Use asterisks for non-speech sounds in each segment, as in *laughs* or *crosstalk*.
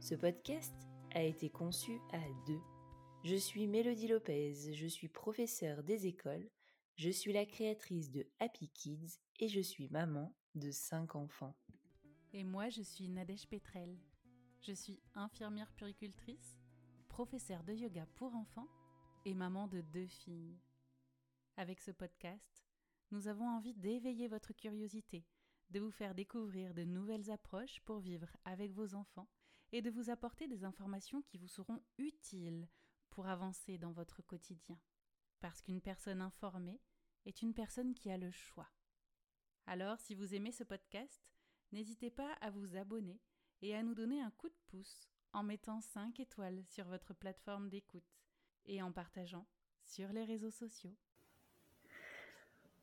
Ce podcast a été conçu à deux. Je suis Mélodie Lopez, je suis professeure des écoles, je suis la créatrice de Happy Kids et je suis maman de cinq enfants. Et moi, je suis Nadège Petrel. Je suis infirmière puricultrice, professeure de yoga pour enfants et maman de deux filles. Avec ce podcast, nous avons envie d'éveiller votre curiosité, de vous faire découvrir de nouvelles approches pour vivre avec vos enfants et de vous apporter des informations qui vous seront utiles pour avancer dans votre quotidien. Parce qu'une personne informée est une personne qui a le choix. Alors, si vous aimez ce podcast, n'hésitez pas à vous abonner et à nous donner un coup de pouce en mettant 5 étoiles sur votre plateforme d'écoute et en partageant sur les réseaux sociaux.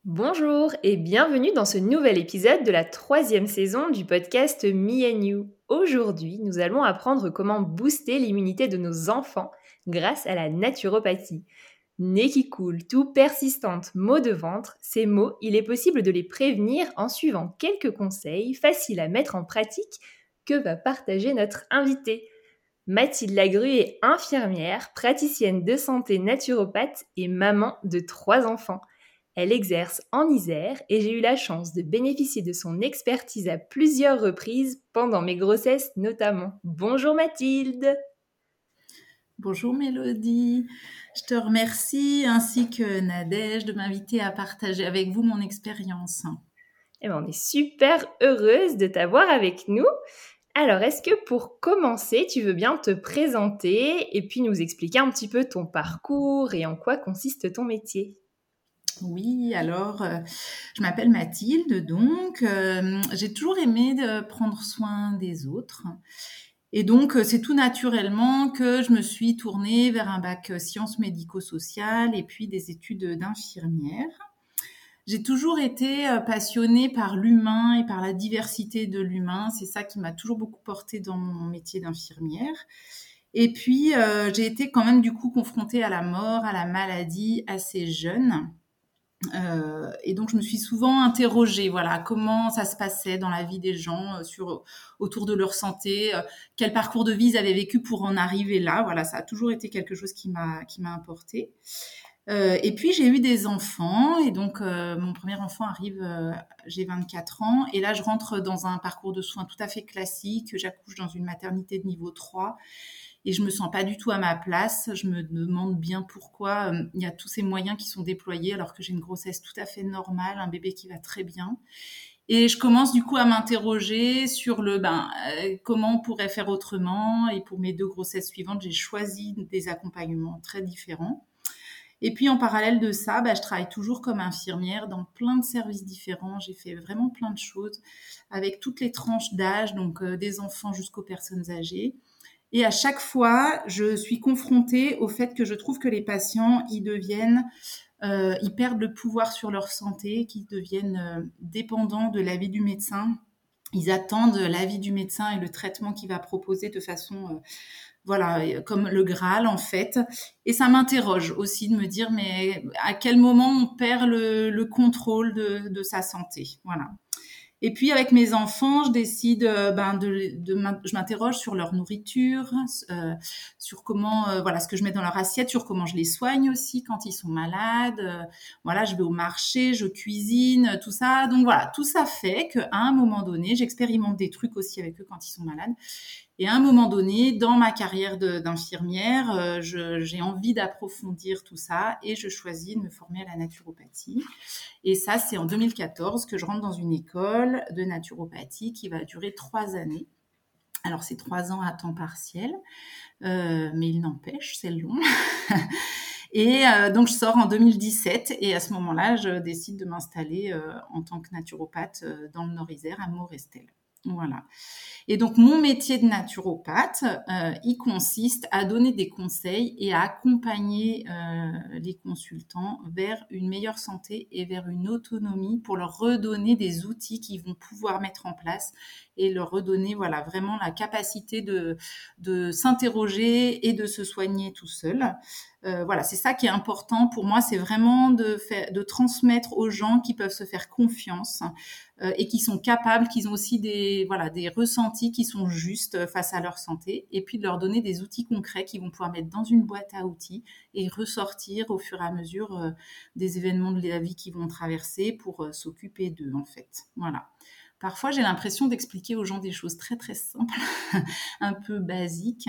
Bonjour et bienvenue dans ce nouvel épisode de la troisième saison du podcast Me and You. Aujourd'hui, nous allons apprendre comment booster l'immunité de nos enfants grâce à la naturopathie. Nez qui coule, tout persistante, maux de ventre, ces mots, il est possible de les prévenir en suivant quelques conseils faciles à mettre en pratique que va partager notre invité. Mathilde Lagru est infirmière, praticienne de santé naturopathe et maman de trois enfants. Elle exerce en Isère et j'ai eu la chance de bénéficier de son expertise à plusieurs reprises pendant mes grossesses notamment. Bonjour Mathilde Bonjour Mélodie, je te remercie ainsi que Nadège de m'inviter à partager avec vous mon expérience. Eh ben, on est super heureuse de t'avoir avec nous. Alors, est-ce que pour commencer, tu veux bien te présenter et puis nous expliquer un petit peu ton parcours et en quoi consiste ton métier? Oui, alors euh, je m'appelle Mathilde, donc euh, j'ai toujours aimé de prendre soin des autres. Et donc euh, c'est tout naturellement que je me suis tournée vers un bac sciences médico-sociales et puis des études d'infirmière. J'ai toujours été passionnée par l'humain et par la diversité de l'humain. C'est ça qui m'a toujours beaucoup portée dans mon métier d'infirmière. Et puis, j'ai été quand même du coup confrontée à la mort, à la maladie assez jeune. Euh, et donc je me suis souvent interrogée, voilà, comment ça se passait dans la vie des gens euh, sur autour de leur santé, euh, quel parcours de vie ils avaient vécu pour en arriver là. Voilà, ça a toujours été quelque chose qui m'a qui m'a importé. et puis j'ai eu des enfants et donc mon premier enfant arrive, j'ai 24 ans et là je rentre dans un parcours de soins tout à fait classique. J'accouche dans une maternité de niveau 3 et je me sens pas du tout à ma place. Je me demande bien pourquoi euh, il y a tous ces moyens qui sont déployés alors que j'ai une grossesse tout à fait normale, un bébé qui va très bien. Et je commence du coup à m'interroger sur le ben euh, comment on pourrait faire autrement. Et pour mes deux grossesses suivantes, j'ai choisi des accompagnements très différents. Et puis en parallèle de ça, ben, je travaille toujours comme infirmière dans plein de services différents. J'ai fait vraiment plein de choses avec toutes les tranches d'âge, donc euh, des enfants jusqu'aux personnes âgées. Et à chaque fois, je suis confrontée au fait que je trouve que les patients, ils deviennent, euh, ils perdent le pouvoir sur leur santé, qu'ils deviennent euh, dépendants de l'avis du médecin. Ils attendent l'avis du médecin et le traitement qu'il va proposer de façon, euh, voilà, comme le Graal en fait. Et ça m'interroge aussi de me dire, mais à quel moment on perd le, le contrôle de, de sa santé, voilà. Et puis avec mes enfants, je décide, euh, ben de, de je m'interroge sur leur nourriture, euh, sur comment, euh, voilà, ce que je mets dans leur assiette, sur comment je les soigne aussi quand ils sont malades. Euh, voilà, je vais au marché, je cuisine, tout ça. Donc voilà, tout ça fait qu'à un moment donné, j'expérimente des trucs aussi avec eux quand ils sont malades. Et à un moment donné, dans ma carrière d'infirmière, euh, j'ai envie d'approfondir tout ça et je choisis de me former à la naturopathie. Et ça, c'est en 2014 que je rentre dans une école de naturopathie qui va durer trois années. Alors, c'est trois ans à temps partiel, euh, mais il n'empêche, c'est long. *laughs* et euh, donc, je sors en 2017 et à ce moment-là, je décide de m'installer en tant que naturopathe dans le Nord-Isère, à Morestel. Voilà. Et donc mon métier de naturopathe, euh, il consiste à donner des conseils et à accompagner euh, les consultants vers une meilleure santé et vers une autonomie pour leur redonner des outils qu'ils vont pouvoir mettre en place et leur redonner voilà vraiment la capacité de, de s'interroger et de se soigner tout seul. Euh, voilà, c'est ça qui est important pour moi, c'est vraiment de, faire, de transmettre aux gens qui peuvent se faire confiance euh, et qui sont capables, qui ont aussi des, voilà, des ressentis qui sont justes face à leur santé, et puis de leur donner des outils concrets qu'ils vont pouvoir mettre dans une boîte à outils et ressortir au fur et à mesure euh, des événements de la vie qu'ils vont traverser pour s'occuper d'eux, en fait. Voilà. Parfois, j'ai l'impression d'expliquer aux gens des choses très très simples, *laughs* un peu basiques,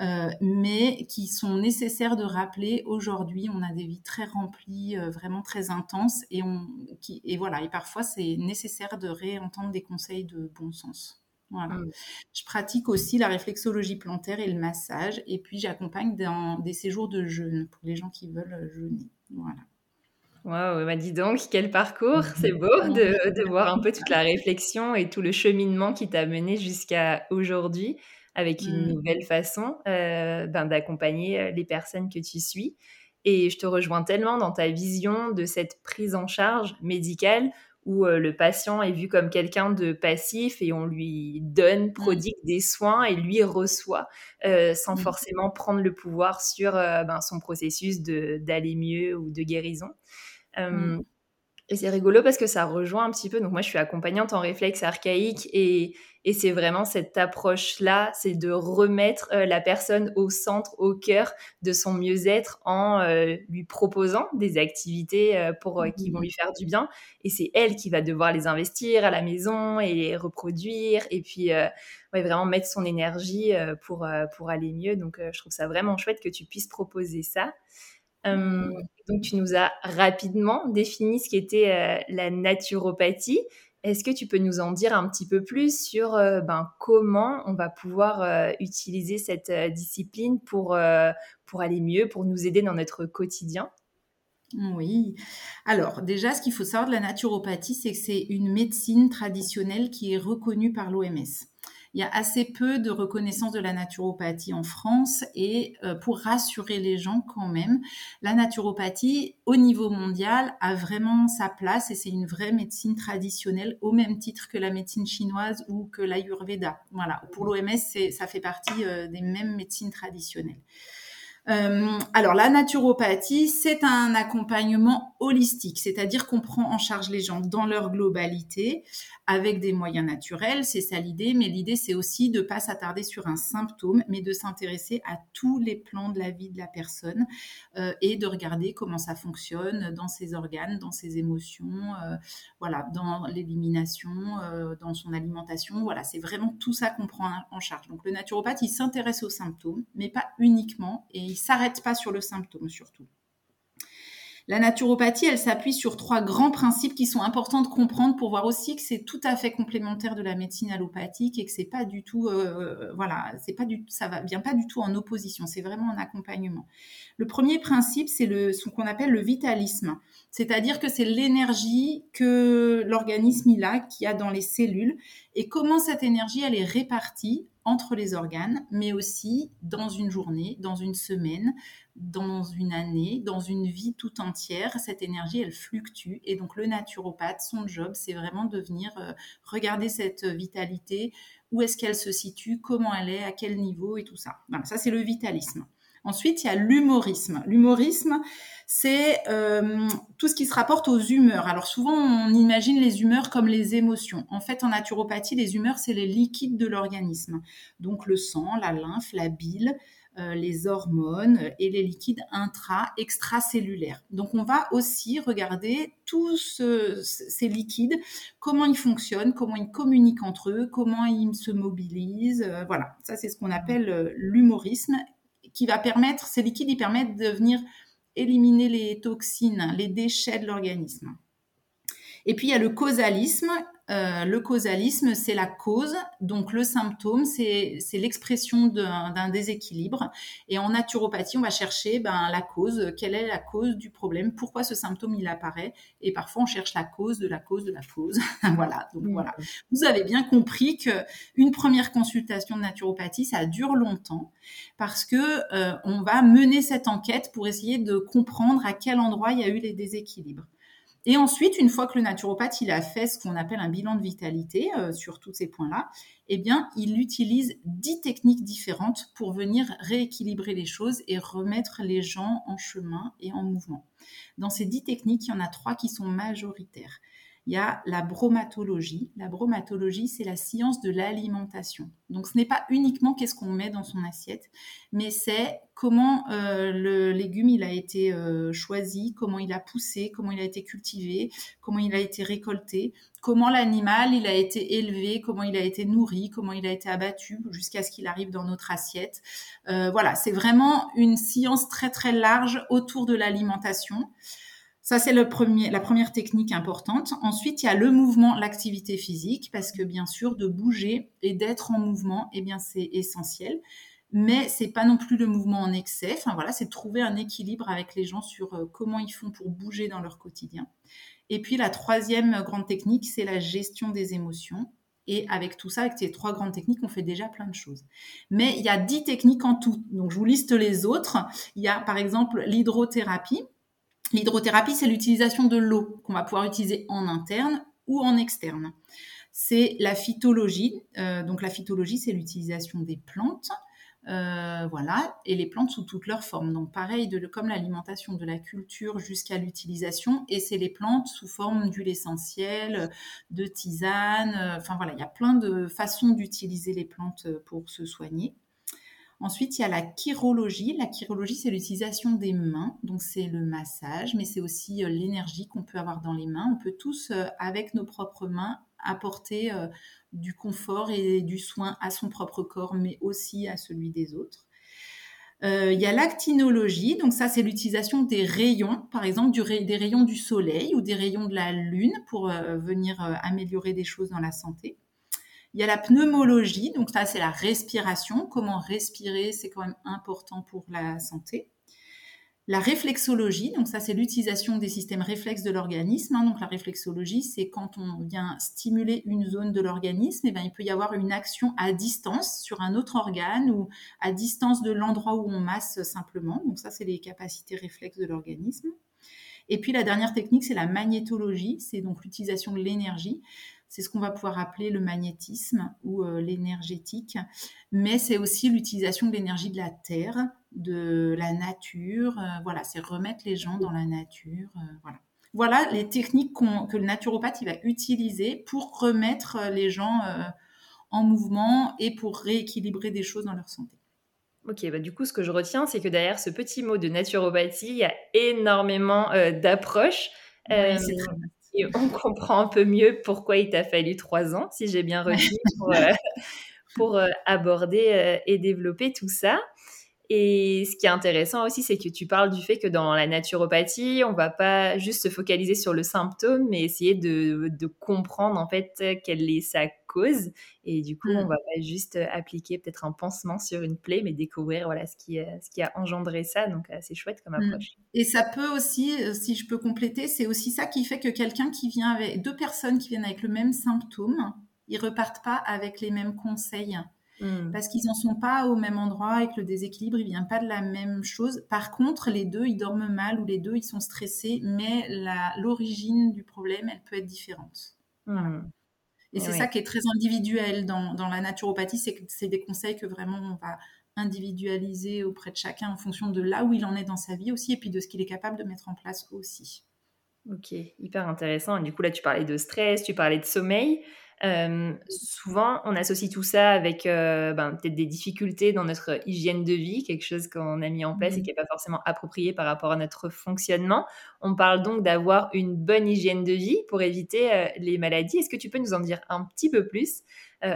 euh, mais qui sont nécessaires de rappeler. Aujourd'hui, on a des vies très remplies, euh, vraiment très intenses, et, on, qui, et voilà. Et parfois, c'est nécessaire de réentendre des conseils de bon sens. Voilà. Mmh. Je pratique aussi la réflexologie plantaire et le massage, et puis j'accompagne dans des séjours de jeûne pour les gens qui veulent jeûner. Voilà. Waouh, bah dis donc, quel parcours C'est beau de, de, *laughs* voir un peu toute la réflexion et tout le cheminement qui t'a mené jusqu'à aujourd'hui avec une mmh. nouvelle façon euh, ben, d'accompagner euh, les personnes que tu suis. Et je te rejoins tellement dans ta vision de cette prise en charge médicale où euh, le patient est vu comme quelqu'un de passif et on lui donne, mmh. prodigue des soins et lui reçoit sans mmh. forcément prendre le pouvoir sur ben, son processus d'aller mieux ou de guérison. Mmh. Et c'est rigolo parce que ça rejoint un petit peu. Donc, moi, je suis accompagnante en réflexe archaïque et, et c'est vraiment cette approche-là c'est de remettre la personne au centre, au cœur de son mieux-être en lui proposant des activités pour, qui vont mmh. lui faire du bien. Et c'est elle qui va devoir les investir à la maison et les reproduire et puis ouais, vraiment mettre son énergie pour, pour aller mieux. Donc, je trouve ça vraiment chouette que tu puisses proposer ça. Mmh. Donc, tu nous as rapidement défini ce qu'était euh, la naturopathie. Est-ce que tu peux nous en dire un petit peu plus sur euh, ben, comment on va pouvoir euh, utiliser cette discipline pour, pour aller mieux, pour nous aider dans notre quotidien? Oui. Alors, déjà, ce qu'il faut savoir de la naturopathie, c'est que c'est une médecine traditionnelle qui est reconnue par l'OMS il y a assez peu de reconnaissance de la naturopathie en France et euh, pour rassurer les gens quand même, la naturopathie au niveau mondial a vraiment sa place et c'est une vraie médecine traditionnelle au même titre que la médecine chinoise ou que l'ayurveda. Voilà, pour l'OMS, ça fait partie euh, des mêmes médecines traditionnelles. Euh, alors la naturopathie, c'est un accompagnement holistique, c'est-à-dire qu'on prend en charge les gens dans leur globalité avec des moyens naturels, c'est ça l'idée, mais l'idée c'est aussi de pas s'attarder sur un symptôme, mais de s'intéresser à tous les plans de la vie de la personne euh, et de regarder comment ça fonctionne dans ses organes, dans ses émotions, euh, voilà, dans l'élimination, dans son alimentation, voilà, c'est vraiment tout ça qu'on prend en charge. Donc le naturopathe, il s'intéresse aux symptômes, mais pas uniquement, et il s'arrête pas sur le symptôme surtout. La naturopathie, elle s'appuie sur trois grands principes qui sont importants de comprendre pour voir aussi que c'est tout à fait complémentaire de la médecine allopathique et que c'est pas du tout, euh, voilà, c'est pas du, ça va, vient pas du tout en opposition. C'est vraiment un accompagnement. Le premier principe, c'est le, ce qu'on appelle le vitalisme, c'est-à-dire que c'est l'énergie que l'organisme il a, qui a dans les cellules, et comment cette énergie elle est répartie entre les organes, mais aussi dans une journée, dans une semaine, dans une année, dans une vie tout entière. Cette énergie, elle fluctue. Et donc le naturopathe, son job, c'est vraiment de venir euh, regarder cette vitalité, où est-ce qu'elle se situe, comment elle est, à quel niveau? Et tout ça. Voilà, ça c'est le vitalisme. Ensuite, il y a l'humorisme. L'humorisme, c'est euh, tout ce qui se rapporte aux humeurs. Alors souvent, on imagine les humeurs comme les émotions. En fait, en naturopathie, les humeurs, c'est les liquides de l'organisme. Donc le sang, la lymphe, la bile, euh, les hormones et les liquides intra-extracellulaires. Donc on va aussi regarder tous ces liquides, comment ils fonctionnent, comment ils communiquent entre eux, comment ils se mobilisent. Euh, voilà, ça c'est ce qu'on appelle l'humorisme qui va permettre, ces liquides, ils permettent de venir éliminer les toxines, les déchets de l'organisme. Et puis il y a le causalisme. Euh, le causalisme, c'est la cause, donc le symptôme, c'est l'expression d'un déséquilibre. Et en naturopathie, on va chercher ben, la cause, quelle est la cause du problème, pourquoi ce symptôme il apparaît? Et parfois, on cherche la cause de la cause de la cause. *laughs* voilà, donc voilà. Vous avez bien compris qu'une première consultation de naturopathie, ça dure longtemps parce que euh, on va mener cette enquête pour essayer de comprendre à quel endroit il y a eu les déséquilibres. Et ensuite, une fois que le naturopathe il a fait ce qu'on appelle un bilan de vitalité euh, sur tous ces points-là, eh bien, il utilise dix techniques différentes pour venir rééquilibrer les choses et remettre les gens en chemin et en mouvement. Dans ces dix techniques, il y en a trois qui sont majoritaires il y a la bromatologie. La bromatologie, c'est la science de l'alimentation. Donc, ce n'est pas uniquement qu'est-ce qu'on met dans son assiette, mais c'est comment euh, le légume il a été euh, choisi, comment il a poussé, comment il a été cultivé, comment il a été récolté, comment l'animal il a été élevé, comment il a été nourri, comment il a été abattu jusqu'à ce qu'il arrive dans notre assiette. Euh, voilà, c'est vraiment une science très très large autour de l'alimentation. Ça, c'est la première technique importante. Ensuite, il y a le mouvement, l'activité physique, parce que bien sûr, de bouger et d'être en mouvement, eh bien, c'est essentiel. Mais c'est pas non plus le mouvement en excès. Enfin voilà, c'est trouver un équilibre avec les gens sur euh, comment ils font pour bouger dans leur quotidien. Et puis la troisième grande technique, c'est la gestion des émotions. Et avec tout ça, avec ces trois grandes techniques, on fait déjà plein de choses. Mais il y a dix techniques en tout. Donc je vous liste les autres. Il y a par exemple l'hydrothérapie. L'hydrothérapie, c'est l'utilisation de l'eau qu'on va pouvoir utiliser en interne ou en externe. C'est la phytologie. Euh, donc la phytologie, c'est l'utilisation des plantes. Euh, voilà, et les plantes sous toutes leurs formes. Donc pareil, comme l'alimentation de la culture jusqu'à l'utilisation, et c'est les plantes sous forme d'huile essentielle, de tisane. Euh, enfin voilà, il y a plein de façons d'utiliser les plantes pour se soigner. Ensuite, il y a la chirologie. La chirologie, c'est l'utilisation des mains. Donc, c'est le massage, mais c'est aussi euh, l'énergie qu'on peut avoir dans les mains. On peut tous, euh, avec nos propres mains, apporter euh, du confort et du soin à son propre corps, mais aussi à celui des autres. il y a l'actinologie, donc ça c'est l'utilisation des rayons, par exemple des rayons du soleil ou des rayons de la lune pour venir améliorer des choses dans la santé. Il y a la pneumologie, donc ça c'est la respiration. Comment respirer, c'est quand même important pour la santé. La réflexologie, donc ça c'est l'utilisation des systèmes réflexes de l'organisme. Hein. Donc la réflexologie, c'est quand on vient stimuler une zone de l'organisme, et eh bien il peut y avoir une action à distance sur un autre organe ou à distance de l'endroit où on masse simplement. Donc ça c'est les capacités réflexes de l'organisme. Et puis la dernière technique, c'est la magnétologie, c'est donc l'utilisation de l'énergie. C'est ce qu'on va pouvoir appeler le magnétisme ou euh, l'énergétique, mais c'est aussi l'utilisation de l'énergie de la terre, de la nature. Euh, voilà, c'est remettre les gens dans la nature. Euh, voilà. Voilà les techniques que le naturopathe va utiliser pour remettre les gens en mouvement et pour rééquilibrer des choses dans leur santé. Ok, bah du coup, ce que je retiens, c'est que derrière ce petit mot de naturopathie, il y a énormément d'approches. Oui, on *laughs* comprend un peu mieux pourquoi il t'a fallu trois ans, si j'ai bien retenu, pour, euh, *laughs* euh, aborder euh, et développer tout ça. Et ce qui est intéressant aussi, c'est que tu parles du fait que dans la naturopathie, on va pas juste se focaliser sur le symptôme, mais essayer de, comprendre en fait quelle est sa cause. Et du coup, on mmh. va pas juste appliquer peut-être un pansement sur une plaie, mais découvrir voilà ce qui, ce qui a engendré ça. Donc, c'est chouette comme mmh. approche. Et ça peut aussi, si je peux compléter, c'est aussi ça qui fait que quelqu'un qui vient avec deux personnes qui viennent avec le même symptôme, ils repartent pas avec les mêmes conseils. Mmh. parce qu'ils n'en sont pas au même endroit et que le déséquilibre, il vient pas de la même chose. Par contre, les deux, ils dorment mal ou les deux, ils sont stressés, mais l'origine du problème, elle peut être différente. Mmh. Et c'est ça qui est très individuel dans, dans la naturopathie, c'est que c'est des conseils que vraiment on va individualiser auprès de chacun en fonction de là où il en est dans sa vie aussi et puis de ce qu'il est capable de mettre en place aussi. Ok, hyper intéressant. Du coup, là, tu parlais de stress, tu parlais de sommeil. Euh, souvent, on associe tout ça avec euh, ben, peut-être des difficultés dans notre hygiène de vie, quelque chose qu'on a mis en place et mmh. qui n'est pas forcément approprié par rapport à notre fonctionnement. On parle donc d'avoir une bonne hygiène de vie pour éviter euh, les maladies. Est-ce que tu peux nous en dire un petit peu plus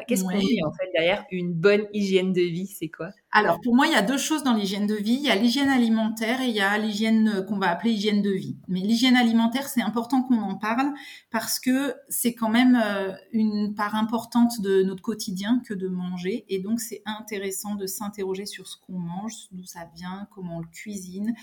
Qu'est-ce qu'on dit en fait derrière une bonne hygiène de vie C'est quoi? Alors, pour moi, il y a deux choses dans l'hygiène de vie. Il y a l'hygiène alimentaire et il y a l'hygiène euh, qu'on va appeler hygiène de vie. Mais l'hygiène alimentaire, c'est important qu'on en parle parce que c'est quand même euh, une part importante de notre quotidien que de manger. Et donc, c'est intéressant de s'interroger sur ce qu'on mange, d'où ça vient, comment on le cuisine.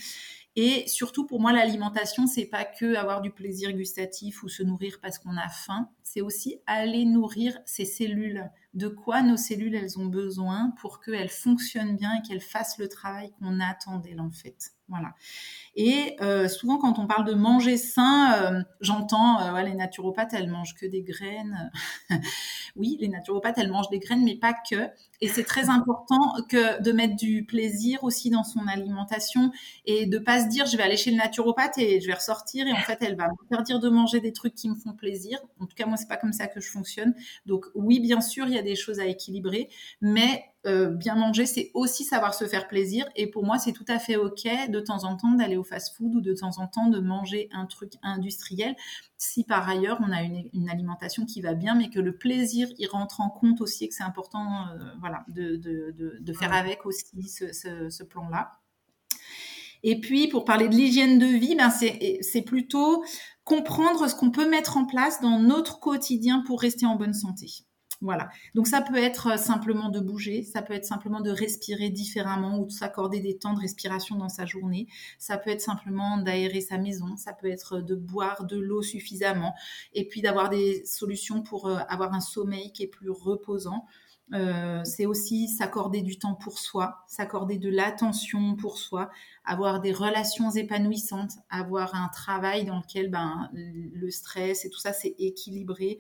Et surtout, pour moi, l'alimentation, c'est pas que avoir du plaisir gustatif ou se nourrir parce qu'on a faim. C'est aussi aller nourrir ses cellules de quoi nos cellules elles ont besoin pour qu'elles fonctionnent bien et qu'elles fassent le travail qu'on attend d'elles en fait. Voilà. Et euh, souvent, quand on parle de manger sain, euh, j'entends euh, les naturopathes, elles mangent que des graines. *laughs* oui, les naturopathes, elles mangent des graines, mais pas que. Et c'est très important que de mettre du plaisir aussi dans son alimentation et de pas se dire je vais aller chez le naturopathe et je vais ressortir et en fait elle va m'interdire de manger des trucs qui me font plaisir. En tout cas moi c'est pas comme ça que je fonctionne. Donc oui bien sûr il y a des choses à équilibrer, mais bien manger, c'est aussi savoir se faire plaisir. Et pour moi, c'est tout à fait OK de temps en temps d'aller au fast-food ou de temps en temps de manger un truc industriel. Si par ailleurs, on a une, alimentation qui va bien, mais que le plaisir, il rentre en compte aussi et que c'est important euh, voilà, de, faire avec aussi ce, plan-là. Et puis, pour parler de l'hygiène de vie, ben c'est plutôt comprendre ce qu'on peut mettre en place dans notre quotidien pour rester en bonne santé. Voilà. Donc ça peut être euh, simplement de bouger, ça peut être simplement de respirer différemment ou de s'accorder des temps de respiration dans sa journée. Ça peut être simplement d'aérer sa maison, ça peut être de boire de l'eau suffisamment et puis d'avoir des solutions pour euh, avoir un sommeil qui est plus reposant. Euh, c'est aussi s'accorder du temps pour soi, s'accorder de l'attention pour soi, avoir des relations épanouissantes, avoir un travail dans lequel ben, le stress et tout ça c'est équilibré.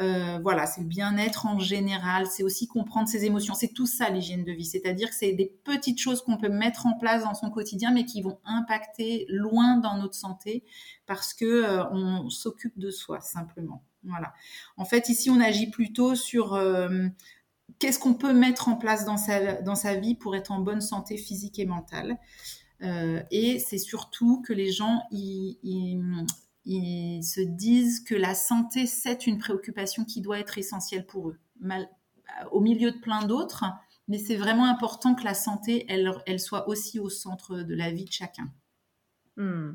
Euh, voilà, c'est le bien-être en général, c'est aussi comprendre ses émotions. C'est tout ça l'hygiène de vie, c'est-à-dire que c'est des petites choses qu'on peut mettre en place dans son quotidien, mais qui vont impacter loin dans notre santé parce que euh, on s'occupe de soi simplement. Voilà. En fait, ici, on agit plutôt sur qu'est-ce qu'on peut mettre en place dans sa, vie pour être en bonne santé physique et mentale. Euh, et c'est surtout que les gens ils, se disent que la santé, c'est une préoccupation qui doit être essentielle pour eux, au milieu de plein d'autres. Mais c'est vraiment important que la santé, elle, elle soit aussi au centre de la vie de chacun. Hmm.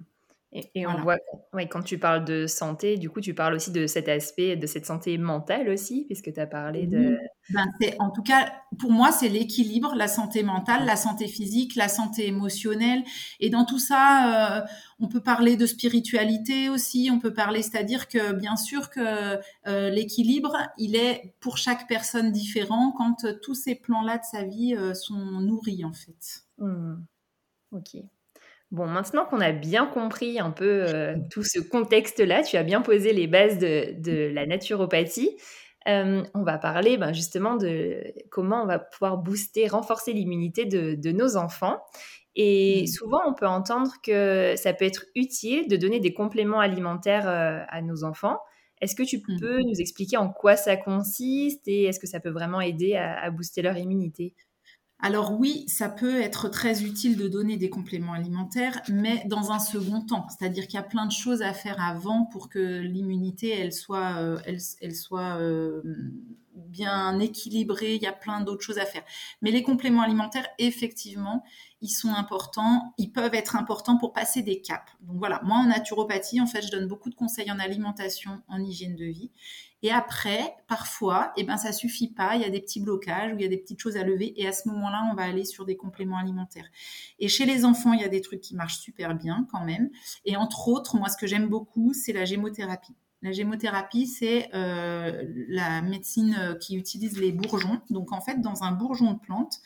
Et, on voit, ouais, quand tu parles de santé, du coup, tu parles aussi de cet aspect, de cette santé mentale aussi, puisque tu as parlé de... Ben, en tout cas, pour moi, c'est l'équilibre, la santé mentale, la santé physique, la santé émotionnelle. Et dans tout ça, euh, on peut parler de spiritualité aussi, on peut parler, c'est-à-dire que bien sûr que euh, l'équilibre, il est pour chaque personne différent quand tous ces plans-là de sa vie euh, sont nourris, en fait. Mmh. Ok. Bon, maintenant qu'on a bien compris un peu euh, *laughs* tout ce contexte-là, tu as bien posé les bases de, la naturopathie. Euh, on va parler ben, justement de comment on va pouvoir booster, renforcer l'immunité de, nos enfants. Et mmh. souvent, on peut entendre que ça peut être utile de donner des compléments alimentaires euh, à nos enfants. Est-ce que tu mmh. peux nous expliquer en quoi ça consiste et est-ce que ça peut vraiment aider à booster leur immunité? Alors oui, ça peut être très utile de donner des compléments alimentaires, mais dans un second temps. C'est-à-dire qu'il y a plein de choses à faire avant pour que l'immunité, soit, euh, euh, bien équilibrée. Il y a plein d'autres choses à faire. Mais les compléments alimentaires, effectivement, ils sont importants. Ils peuvent être importants pour passer des caps. Donc voilà, moi en naturopathie, en fait, je donne beaucoup de conseils en alimentation, en hygiène de vie. Et après, parfois, eh ben, ça suffit pas. Il y a des petits blocages ou il y a des petites choses à lever. Et à ce moment-là, on va aller sur des compléments alimentaires. Et chez les enfants, il y a des trucs qui marchent super bien quand même. Et entre autres, moi, ce que j'aime beaucoup, c'est la gémothérapie. La gémothérapie, c'est euh, la médecine euh, qui utilise les bourgeons. Donc, en fait, dans un bourgeon de plante,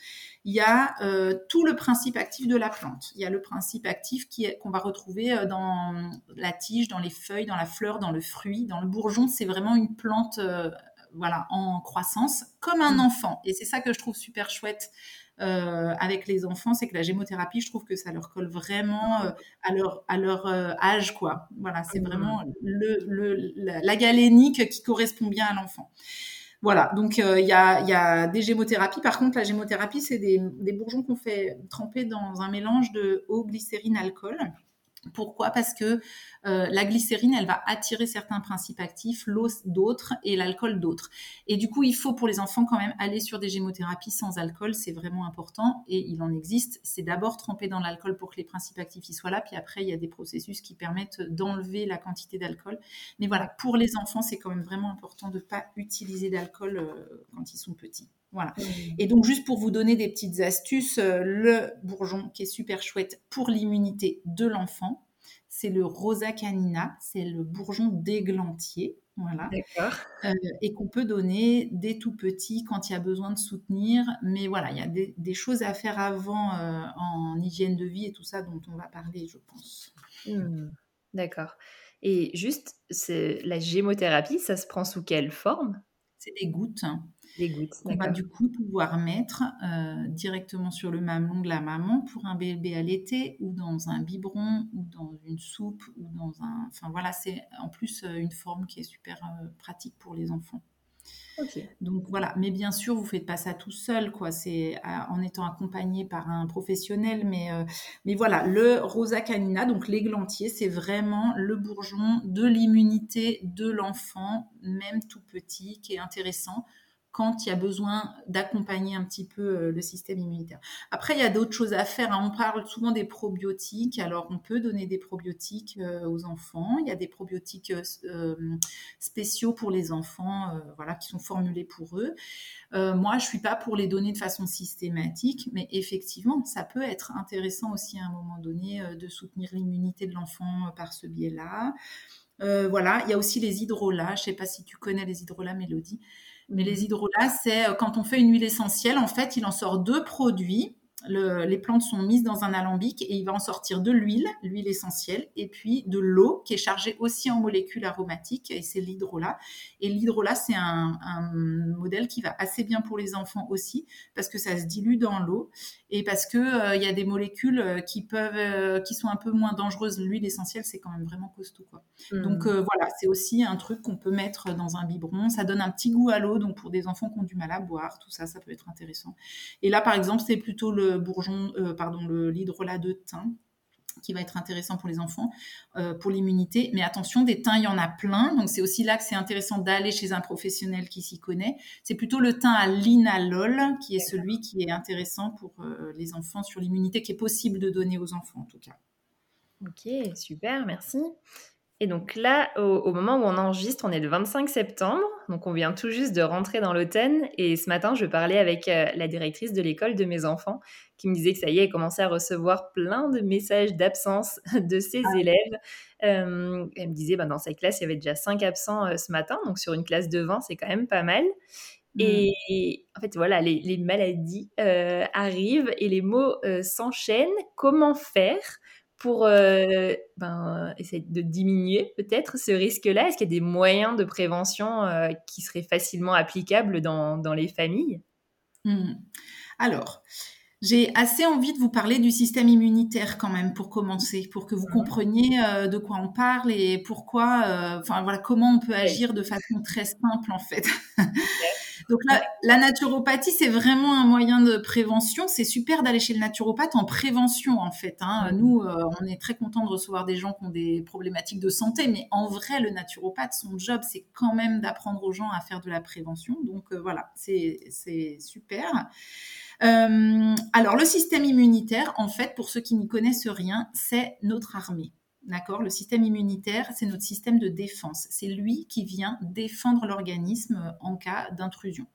il y a euh, tout le principe actif de la plante. Il y a le principe actif qu'on va retrouver euh, dans la tige, dans les feuilles, dans la fleur, dans le fruit. Dans le bourgeon, c'est vraiment une plante euh, voilà, en croissance, comme un mmh. enfant. Et c'est ça que je trouve super chouette avec les enfants, c'est que la gémothérapie, je trouve que ça leur colle vraiment à leur, à leur âge. quoi. Voilà, c'est mmh. vraiment le, la, la galénique qui correspond bien à l'enfant. Voilà, donc euh, il y, a, des gémothérapies. Par contre, la gémothérapie, c'est des, bourgeons qu'on fait tremper dans un mélange de eau, glycérine, alcool Pourquoi? Parce que euh, la glycérine, elle va attirer certains principes actifs, l'eau d'autres et l'alcool d'autres. Et du coup, il faut pour les enfants quand même aller sur des gémothérapies sans alcool, c'est vraiment important et il en existe. C'est d'abord tremper dans l'alcool pour que les principes actifs y soient là, puis après, il y a des processus qui permettent d'enlever la quantité d'alcool. Mais voilà, pour les enfants, c'est quand même vraiment important de ne pas utiliser d'alcool euh, quand ils sont petits. Voilà. Mmh. Et donc, juste pour vous donner des petites astuces, euh, le bourgeon qui est super chouette pour l'immunité de l'enfant, c'est le Rosa canina, c'est le bourgeon d'églantier. Voilà. D'accord. Euh, et qu'on peut donner dès tout petit quand il y a besoin de soutenir. Mais voilà, il y a des, choses à faire avant euh, en hygiène de vie et tout ça dont on va parler, je pense. Mmh. D'accord. Et juste, la gémothérapie, ça se prend sous quelle forme? C'est des gouttes. Des gouttes. On va du coup pouvoir mettre euh, directement sur le mamelon de la maman pour un bébé allaité ou dans un biberon ou dans une soupe ou dans un. Enfin voilà, c'est en plus euh, une forme qui est super euh, pratique pour les enfants. Donc voilà, mais bien sûr, vous faites pas ça tout seul, quoi. C'est en étant accompagné par un professionnel, mais mais voilà, le Rosa canina, donc l'églantier, c'est vraiment le bourgeon de l'immunité de l'enfant, même tout petit, qui est intéressant quand il y a besoin d'accompagner un petit peu euh, le système immunitaire. Après, il y a d'autres choses à faire. Hein. On parle souvent des probiotiques. Alors, on peut donner des probiotiques euh, aux enfants. Il y a des probiotiques euh, spéciaux pour les enfants, voilà, qui sont formulés pour eux. moi, je suis pas pour les donner de façon systématique, mais effectivement, ça peut être intéressant aussi à un moment donné de soutenir l'immunité de l'enfant par ce biais-là. voilà, il y a aussi les hydrolats. Je sais pas si tu connais les hydrolats, Mélodie. Mais les hydrolats, c'est euh, quand on fait une huile essentielle, en fait, il en sort deux produits les plantes sont mises dans un alambic et il va en sortir de l'huile, l'huile essentielle, et puis de l'eau qui est chargée aussi en molécules aromatiques, et c'est l'hydrolat. Et l'hydrolat, c'est un, modèle qui va assez bien pour les enfants aussi, parce que ça se dilue dans l'eau, et parce que euh, il y a des molécules euh, qui peuvent, euh, qui sont un peu moins dangereuses. L'huile essentielle, c'est quand même vraiment costaud, quoi. Mmh. Donc voilà, c'est aussi un truc qu'on peut mettre dans un biberon. Ça donne un petit goût à l'eau, donc pour des enfants qui ont du mal à boire, tout ça, ça peut être intéressant. Et là, par exemple, c'est plutôt le bourgeon, euh, pardon, l'hydrolat de thym qui va être intéressant pour les enfants, euh, pour l'immunité. Mais attention, des thym, il y en a plein. Donc, c'est aussi là que c'est intéressant d'aller chez un professionnel qui s'y connaît. C'est plutôt le thym à linalol qui est celui qui est intéressant pour euh, les enfants sur l'immunité, qui est possible de donner aux enfants en tout cas. Ok, super, merci. Et donc là, au, moment où on enregistre, on est le 25 septembre, donc on vient tout juste de rentrer dans l'automne. Et ce matin, je parlais avec euh, la directrice de l'école de mes enfants, qui me disait que ça y est, elle commençait à recevoir plein de messages d'absence *laughs* de ses ah élèves. Euh, elle me disait, ben, dans sa classe, il y avait déjà 5 absents euh, ce matin, donc sur une classe de 20, c'est quand même pas mal. Mmh. Et en fait, voilà, les, maladies arrivent et les mots s'enchaînent. Comment faire pour euh, ben, essayer de diminuer peut-être ce risque-là? Est-ce qu'il y a des moyens de prévention euh, qui seraient facilement applicables dans, dans les familles? Mmh. Alors, j'ai assez envie de vous parler du système immunitaire quand même pour commencer, pour que vous mmh. compreniez euh, de quoi on parle et pourquoi, enfin voilà, comment on peut agir de façon très simple en fait. Donc la naturopathie, c'est vraiment un moyen de prévention. C'est super d'aller chez le naturopathe en prévention, en fait. Hein. Mmh. Nous, euh, on est très content de recevoir des gens qui ont des problématiques de santé, mais en vrai, le naturopathe, son job, c'est quand même d'apprendre aux gens à faire de la prévention. Donc euh, voilà, c'est super. Euh, alors le système immunitaire, en fait, pour ceux qui n'y connaissent rien, c'est notre armée. D'accord Le système immunitaire, c'est notre système de défense. C'est lui qui vient défendre l'organisme en cas d'intrusion.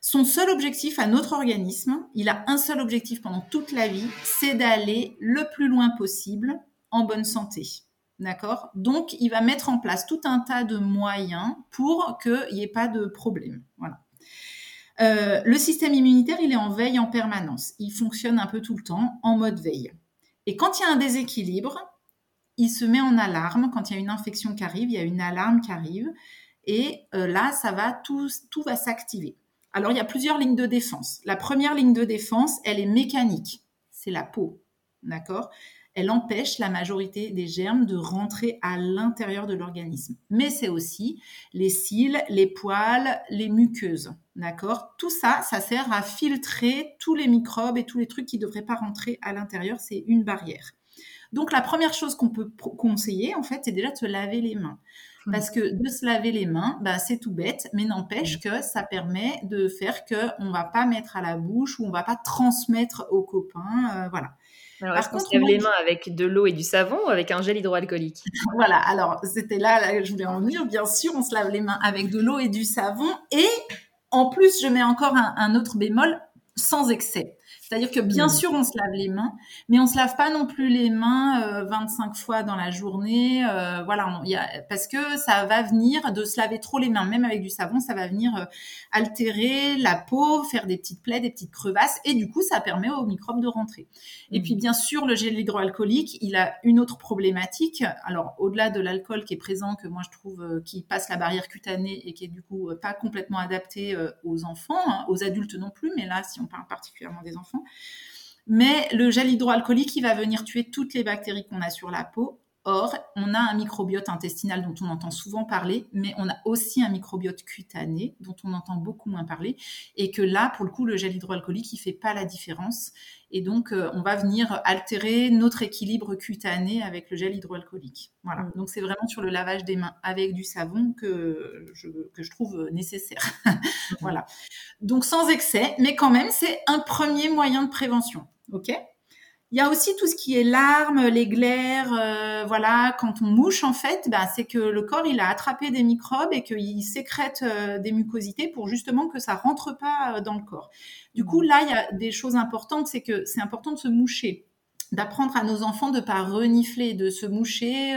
Son seul objectif à notre organisme, il a un seul objectif pendant toute la vie, c'est d'aller le plus loin possible en bonne santé. D'accord? Donc, il va mettre en place tout un tas de moyens pour qu'il n'y ait pas de problème. Voilà. Euh, le système immunitaire, il est en veille en permanence. Il fonctionne un peu tout le temps en mode veille. Et quand il y a un déséquilibre, il se met en alarme. Quand il y a une infection qui arrive, il y a une alarme qui arrive. Et euh, là, ça va, tout, tout va s'activer. Alors, il y a plusieurs lignes de défense. La première ligne de défense, elle est mécanique. C'est la peau. D'accord? Elle empêche la majorité des germes de rentrer à l'intérieur de l'organisme. Mais c'est aussi les cils, les poils, les muqueuses. D'accord? Tout ça, ça sert à filtrer tous les microbes et tous les trucs qui ne devraient pas rentrer à l'intérieur. C'est une barrière. Donc la première chose qu'on peut conseiller, en fait, c'est déjà de se laver les mains. Mmh. Parce que de se laver les mains, bah, c'est tout bête, mais n'empêche mmh. que ça permet de faire qu'on ne va pas mettre à la bouche ou on ne va pas transmettre aux copains. Euh, voilà. Alors, est-ce qu'on se lave les mains avec de l'eau et du savon ou avec un gel hydroalcoolique *laughs* Voilà, alors c'était là, je voulais en venir. Bien sûr, on se lave les mains avec de l'eau et du savon. Et en plus, je mets encore un autre bémol, sans excès. C'est-à-dire que bien mmh. sûr, on se lave les mains, mais on se lave pas non plus les mains 25 euh, fois dans la journée. Euh, voilà, y a, parce que ça va venir de se laver trop les mains, même avec du savon, ça va venir euh, altérer la peau, faire des petites plaies, des petites crevasses, et du coup, ça permet aux microbes de rentrer. Et puis, mmh. bien sûr, le gel hydroalcoolique, il a une autre problématique. Alors, au-delà de l'alcool qui est présent, que moi je trouve qui passe la barrière cutanée et qui est du coup pas complètement adapté aux enfants, hein, aux adultes non plus, mais là, si on parle particulièrement des enfants mais le gel hydroalcoolique, il va venir tuer toutes les bactéries qu'on a sur la peau. Or, on a un microbiote intestinal dont on entend souvent parler, mais on a aussi un microbiote cutané dont on entend beaucoup moins parler. Et que là, pour le coup, le gel hydroalcoolique, il fait pas la différence. Et donc, euh, on va venir altérer notre équilibre cutané avec le gel hydroalcoolique. Voilà. Mm. Donc, c'est vraiment sur le lavage des mains avec du savon que je, que je trouve nécessaire. *laughs* voilà. Donc, sans excès, mais quand même, c'est un premier moyen de prévention. OK? Il y a aussi tout ce qui est larmes, les glaires, euh, voilà, quand on mouche en fait, bah, c'est que le corps il a attrapé des microbes et qu'il sécrète euh, des mucosités pour justement que ça rentre pas euh, dans le corps. Du coup là il y a des choses importantes, c'est que c'est important de se moucher d'apprendre à nos enfants de pas renifler, de se moucher,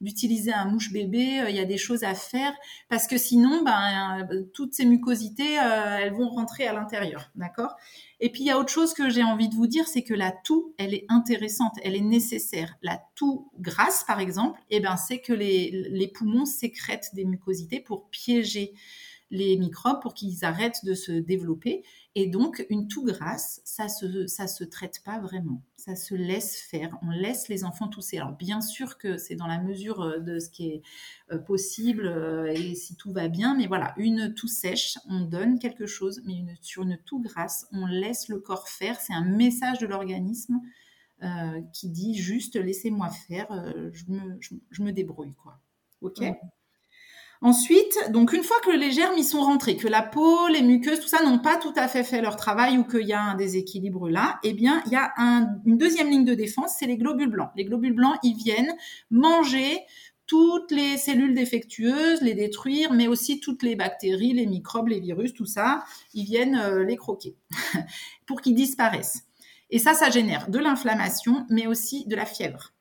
d'utiliser un mouche bébé. Il y a des choses à faire parce que sinon, ben, toutes ces mucosités, elles vont rentrer à l'intérieur, d'accord? Et puis il y a autre chose que j'ai envie de vous dire, c'est que la toux, elle est intéressante, elle est nécessaire. La toux grasse, par exemple, eh ben, c'est que les, les poumons sécrètent des mucosités pour piéger les microbes pour qu'ils arrêtent de se développer. Et donc, une toux grasse, ça se, se traite pas vraiment. Ça se laisse faire. On laisse les enfants tousser. Alors, bien sûr que c'est dans la mesure euh, de ce qui est euh, possible euh, et si tout va bien. Mais voilà, une toux sèche, on donne quelque chose. Mais sur une toux grasse, on laisse le corps faire. C'est un message de l'organisme qui dit juste laissez-moi faire, je, me, je, me, débrouille. quoi. OK? Ensuite, donc une fois que les germes y sont rentrés, que la peau, les muqueuses, tout ça n'ont pas tout à fait fait leur travail ou qu'il y a un déséquilibre là, eh bien, il y a une deuxième ligne de défense, c'est les globules blancs. Les globules blancs, ils viennent manger toutes les cellules défectueuses, les détruire, mais aussi toutes les bactéries, les microbes, les virus, tout ça, ils viennent euh, les croquer *laughs* pour qu'ils disparaissent. Et ça, ça génère de l'inflammation, mais aussi de la fièvre.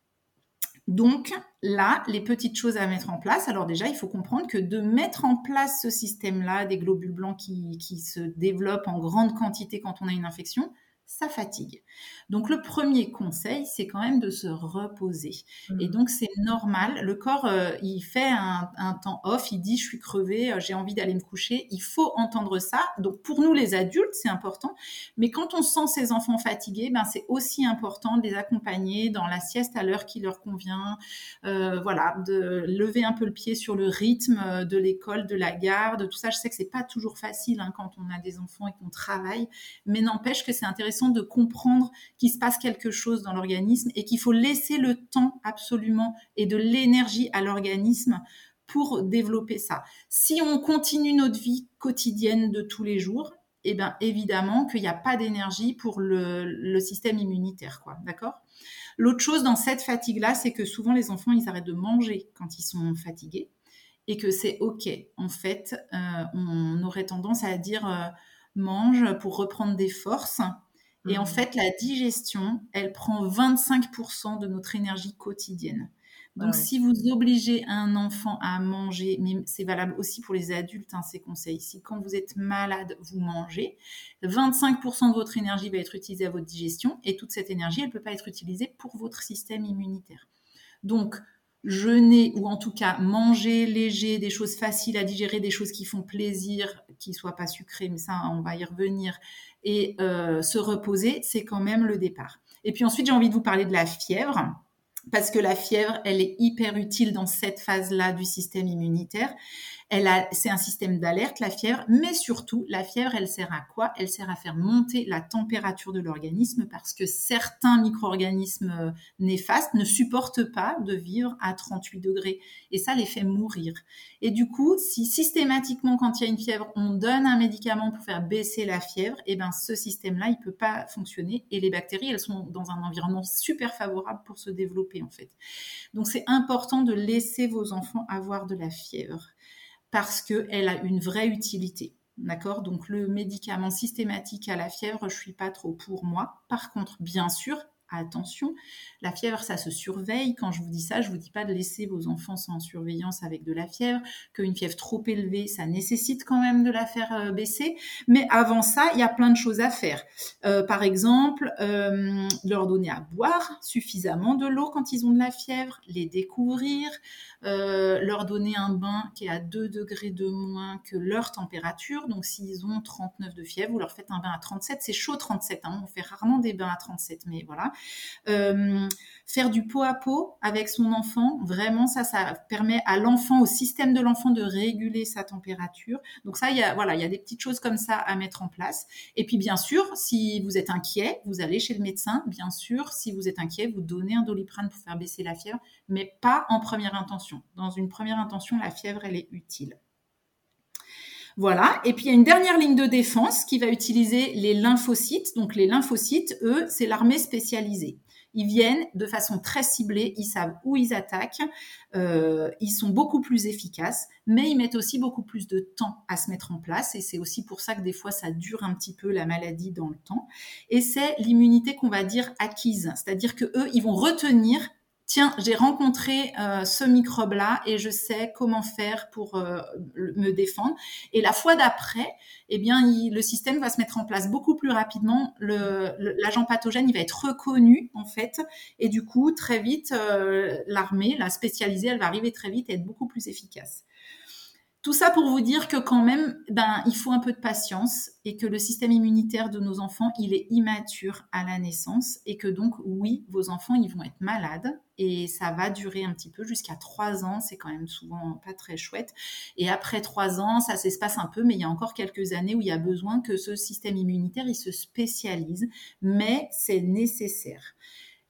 Donc là, les petites choses à mettre en place, alors déjà, il faut comprendre que de mettre en place ce système-là, des globules blancs qui, qui, se développent en grande quantité quand on a une infection, ça fatigue. Donc le premier conseil, c'est quand même de se reposer. Et mmh. donc c'est normal, le corps, euh, il fait un, temps off, il dit je suis crevé, euh, j'ai envie d'aller me coucher. Il faut entendre ça. Donc pour nous les adultes, c'est important. Mais quand on sent ses enfants fatigués, ben, c'est aussi important de les accompagner dans la sieste à l'heure qui leur convient. Euh, voilà, de lever un peu le pied sur le rythme de l'école, de la garde, tout ça. Je sais que c'est pas toujours facile hein, quand on a des enfants et qu'on travaille, mais n'empêche que c'est intéressant de comprendre qu'il se passe quelque chose dans l'organisme et qu'il faut laisser le temps absolument et de l'énergie à l'organisme pour développer ça. Si on continue notre vie quotidienne de tous les jours, eh bien évidemment qu'il n'y a pas d'énergie pour le, système immunitaire, quoi, d'accord? L'autre chose dans cette fatigue-là, c'est que souvent les enfants, ils arrêtent de manger quand ils sont fatigués et que c'est ok. En fait, euh, on aurait tendance à dire euh, mange pour reprendre des forces et en mmh. fait, la digestion, elle prend 25% de notre énergie quotidienne. Donc, si vous obligez un enfant à manger, mais c'est valable aussi pour les adultes, hein, ces conseils. Si quand vous êtes malade, vous mangez, 25% de votre énergie va être utilisée à votre digestion et toute cette énergie, elle ne peut pas être utilisée pour votre système immunitaire. Donc, jeûner ou en tout cas manger léger, des choses faciles à digérer, des choses qui font plaisir, qui soient pas sucrées, mais ça on va y revenir, et euh, se reposer, c'est quand même le départ. Et puis ensuite j'ai envie de vous parler de la fièvre parce que la fièvre, elle est hyper utile dans cette phase-là du système immunitaire. Elle a, c'est un système d'alerte, la fièvre, mais surtout, la fièvre, elle sert à quoi? Elle sert à faire monter la température de l'organisme parce que certains micro-organismes euh, néfastes ne supportent pas de vivre à 38 degrés et ça les fait mourir. Et du coup, si systématiquement, quand il y a une fièvre, on donne un médicament pour faire baisser la fièvre, et eh ben ce système-là, il peut pas fonctionner et les bactéries, elles sont dans un environnement super favorable pour se développer en fait. Donc c'est important de laisser vos enfants avoir de la fièvre parce qu'elle a une vraie utilité. D'accord? Donc le médicament systématique à la fièvre, je suis pas trop pour moi. Par contre, bien sûr, attention, la fièvre, ça se surveille. Quand je vous dis ça, je vous dis pas de laisser vos enfants sans surveillance avec de la fièvre, qu'une fièvre trop élevée, ça nécessite quand même de la faire euh, baisser. Mais avant ça, il y a plein de choses à faire. Euh, par exemple, euh, leur donner à boire suffisamment de l'eau quand ils ont de la fièvre, les découvrir, leur donner un bain qui est à 2 degrés de moins que leur température. Donc s'ils ont 39 de fièvre, vous leur faites un bain à 37. C'est chaud 37, hein. on fait rarement des bains à 37, mais voilà. Euh, faire du pot à pot avec son enfant, vraiment ça, ça permet à l'enfant, au système de l'enfant de réguler sa température. Donc ça, y a, voilà, il y a des petites choses comme ça à mettre en place. Et puis bien sûr, si vous êtes inquiet, vous allez chez le médecin. Bien sûr, si vous êtes inquiet, vous donnez un doliprane pour faire baisser la fièvre, mais pas en première intention. Dans une première intention, la fièvre, elle est utile. Voilà. Et puis il y a une dernière ligne de défense qui va utiliser les lymphocytes. Donc les lymphocytes, eux, c'est l'armée spécialisée. Ils viennent de façon très ciblée, ils savent où ils attaquent, euh, ils sont beaucoup plus efficaces, mais ils mettent aussi beaucoup plus de temps à se mettre en place. Et c'est aussi pour ça que des fois ça dure un petit peu la maladie dans le temps. Et c'est l'immunité qu'on va dire acquise, c'est-à-dire que eux, ils vont retenir tiens, j'ai rencontré euh, ce microbe-là et je sais comment faire pour euh, me défendre. Et la fois d'après, eh bien, le système va se mettre en place beaucoup plus rapidement. L'agent pathogène, il va être reconnu en fait, et du coup, très vite, euh, l'armée, la spécialisée, elle va arriver très vite et être beaucoup plus efficace. Tout ça pour vous dire que quand même, ben, il faut un peu de patience et que le système immunitaire de nos enfants, il est immature à la naissance et que donc, oui, vos enfants, ils vont être malades et ça va durer un petit peu jusqu'à trois ans. C'est quand même souvent pas très chouette. Et après trois ans, ça s'espace un peu, mais il y a encore quelques années où il y a besoin que ce système immunitaire, il se spécialise, mais c'est nécessaire.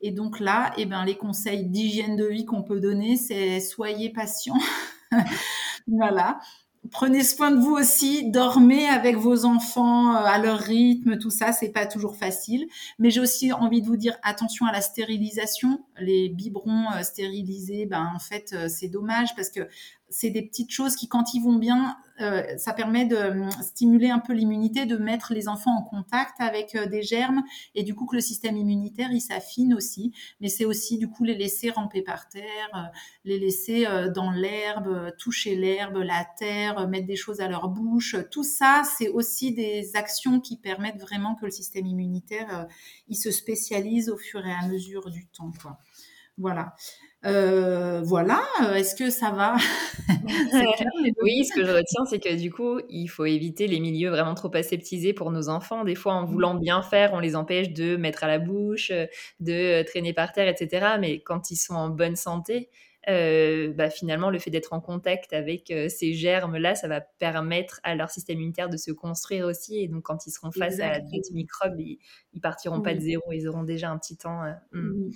Et donc là, eh ben, les conseils d'hygiène de vie qu'on peut donner, c'est soyez patient. *laughs* *laughs* voilà. Prenez soin de vous aussi, dormez avec vos enfants euh, à leur rythme, tout ça, c'est pas toujours facile. Mais j'ai aussi envie de vous dire attention à la stérilisation. Les biberons euh, stérilisés, ben en fait, euh, c'est dommage parce que c'est des petites choses qui, quand ils vont bien, euh, ça permet de euh, stimuler un peu l'immunité, de mettre les enfants en contact avec euh, des germes et du coup que le système immunitaire il s'affine aussi. Mais c'est aussi du coup les laisser ramper par terre, les laisser dans l'herbe, toucher l'herbe, la terre, mettre des choses à leur bouche. Tout ça, c'est aussi des actions qui permettent vraiment que le système immunitaire il se spécialise au fur et à mesure du temps. Quoi. Voilà. Euh, voilà, est-ce que ça va? Oui, ce que je retiens, c'est que du coup, il faut éviter les milieux vraiment trop aseptisés pour nos enfants. Des fois, en mmh. voulant bien faire, on les empêche de mettre à la bouche, de traîner par terre, etc. Mais quand ils sont en bonne santé, euh, bah, finalement, le fait d'être en contact avec euh, ces germes-là, ça va permettre à leur système immunitaire de se construire aussi. Et donc, quand ils seront face à d'autres microbes, ils, ils partiront pas de zéro, ils auront déjà un petit temps. Mmh.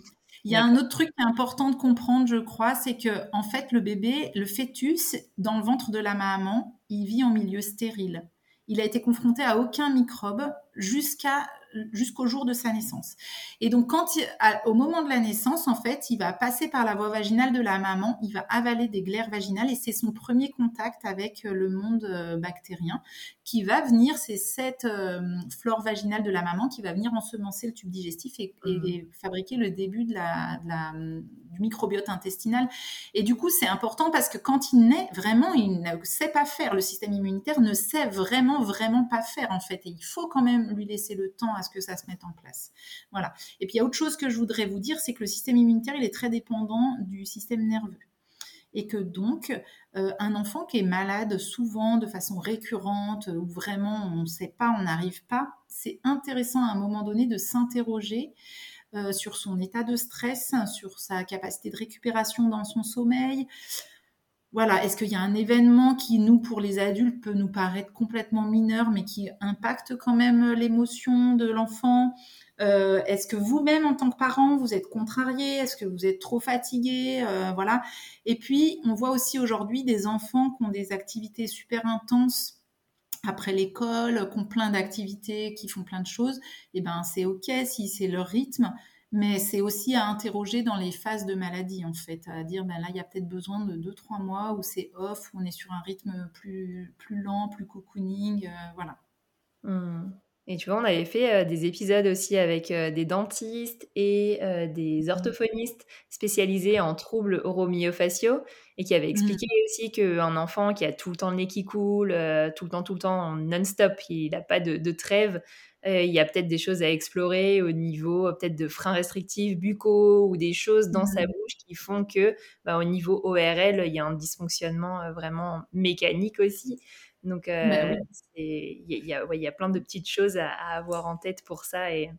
Il y a un autre truc qui est important de comprendre, je crois, c'est que en fait, le bébé, le fœtus, dans le ventre de la maman, il vit en milieu stérile. Il a été confronté à aucun microbe jusqu'à jusqu'au jour de sa naissance. Et donc, quand au moment de la naissance, en fait, il va passer par la voie vaginale de la maman, il va avaler des glaires vaginales et c'est son premier contact avec euh, le monde euh, bactérien qui va venir, c'est cette euh, flore vaginale de la maman qui va venir ensemencer le tube digestif et, mmh. fabriquer le début de la, du microbiote intestinal. Et du coup, c'est important parce que quand il naît, vraiment, il ne sait pas faire. Le système immunitaire ne sait vraiment, vraiment pas faire, en fait. Et il faut quand même lui laisser le temps à que ça se mette en place. Voilà. Et puis, il y a autre chose que je voudrais vous dire, c'est que le système immunitaire, il est très dépendant du système nerveux et que donc euh, un enfant qui est malade souvent de façon récurrente ou vraiment on ne sait pas, on n'arrive pas, c'est intéressant à un moment donné de s'interroger sur son état de stress, sur sa capacité de récupération dans son sommeil. Voilà, est-ce qu'il y a un événement qui, nous, pour les adultes, peut nous paraître complètement mineur, mais qui impacte quand même l'émotion de l'enfant? Euh, Est-ce que vous-même, en tant que parent, vous êtes contrarié? Est-ce que vous êtes trop fatigué? Euh, Voilà. Et puis, on voit aussi aujourd'hui des enfants qui ont des activités super intenses après l'école, qui ont plein d'activités, qui font plein de choses. Et eh ben, c'est ok si c'est leur rythme mais c'est aussi à interroger dans les phases de maladie, en fait, à dire, ben là, il y a peut-être besoin de 2-3 mois où c'est off, où on est sur un rythme plus, plus lent, plus cocooning, euh, voilà. Mmh. Et tu vois, on avait fait euh, des épisodes aussi avec euh, des dentistes et des mmh. orthophonistes spécialisés en troubles oromyofaciaux et qui avaient mmh. expliqué aussi qu'un enfant qui a tout le temps le nez qui coule, tout le temps, tout le temps, non-stop, il n'a pas de, de trêve, il y a peut-être des choses à explorer au niveau euh, peut-être de freins restrictifs buccaux ou des choses dans sa mmh. bouche qui font que bah, au niveau ORL, il y a un dysfonctionnement euh, vraiment mécanique aussi. Donc, bah il y, a, plein de petites choses à, avoir en tête pour ça et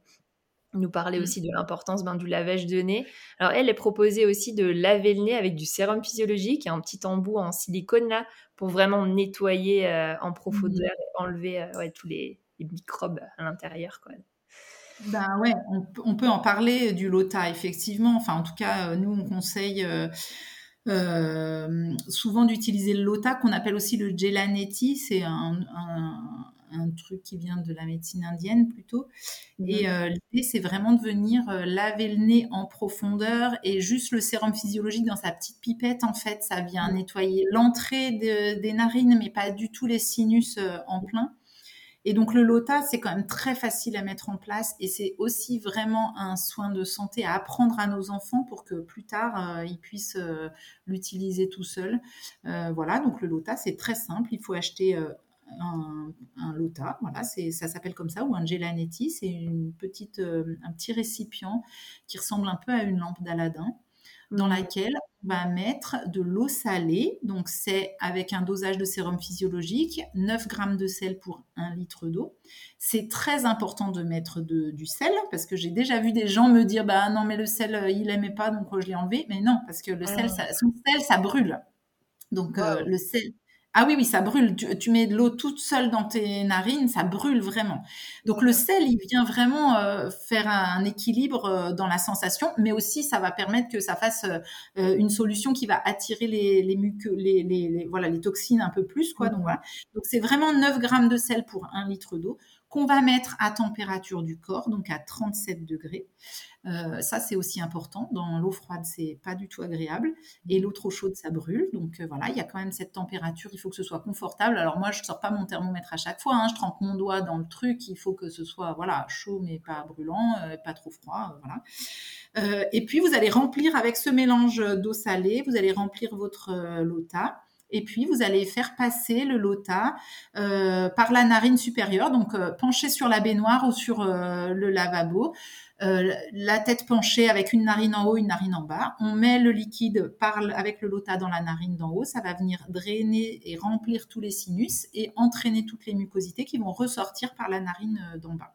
nous parler mmh. aussi de l'importance ben, du lavage de nez. Alors, elle est proposée aussi de laver le nez avec du sérum physiologique et un petit embout en silicone là pour vraiment nettoyer en profondeur mmh. et enlever tous les, les microbes à l'intérieur. Quoi. Ben ouais, on, peut en parler du LOTA, effectivement. Enfin, en tout cas, euh, nous, on conseille euh, euh, souvent d'utiliser le LOTA, qu'on appelle aussi le Gelanetti. C'est un, truc qui vient de la médecine indienne plutôt. Mhm. Et l'idée, c'est vraiment de venir laver le nez en profondeur et juste le sérum physiologique dans sa petite pipette, en fait, ça vient mhm. nettoyer l'entrée des narines, mais pas du tout les sinus en plein. Et donc le LOTA, c'est quand même très facile à mettre en place et c'est aussi vraiment un soin de santé à apprendre à nos enfants pour que plus tard, euh, ils puissent euh, l'utiliser tout seuls. Euh, voilà, donc le LOTA, c'est très simple. Il faut acheter un, lota, voilà, ça s'appelle comme ça, ou un gelanetti, c'est un petit récipient qui ressemble un peu à une lampe d'Aladin dans laquelle on va mettre de l'eau salée. Donc, c'est avec un dosage de sérum physiologique, 9 grammes de sel pour 1 litre d'eau. C'est très important de mettre du sel parce que j'ai déjà vu des gens me dire Bah non, mais le sel, euh, il n'aimait pas, donc euh, je l'ai enlevé. Mais non, parce que le sel, ah. ça, son sel, ça brûle. Donc, euh, le sel, ah oui, oui, ça brûle. Tu, mets de l'eau toute seule dans tes narines, ça brûle vraiment. Donc le sel, il vient vraiment euh, faire un, équilibre euh, dans la sensation, mais aussi ça va permettre que ça fasse euh, une solution qui va attirer les, les, les, voilà, les toxines un peu plus. Quoi. Donc voilà. Donc c'est vraiment 9 grammes de sel pour un litre d'eau qu'on va mettre à température du corps, donc à 37 degrés. Euh, ça, c'est aussi important. Dans l'eau froide, c'est pas du tout agréable. Et l'eau trop chaude, ça brûle. Donc euh, voilà, il y a quand même cette température. Il faut que ce soit confortable. Alors moi, je sors pas mon thermomètre à chaque fois. Hein. Je trempe mon doigt dans le truc. Il faut que ce soit voilà chaud mais pas brûlant, euh, pas trop froid. voilà. et puis vous allez remplir avec ce mélange d'eau salée. Vous allez remplir votre lota. Et puis, vous allez faire passer le lota par la narine supérieure, donc penché sur la baignoire ou sur le lavabo. Euh, la tête penchée avec une narine en haut, une narine en bas. On met le liquide avec le lota dans la narine d'en haut. Ça va venir drainer et remplir tous les sinus et entraîner toutes les mucosités qui vont ressortir par la narine euh, d'en bas.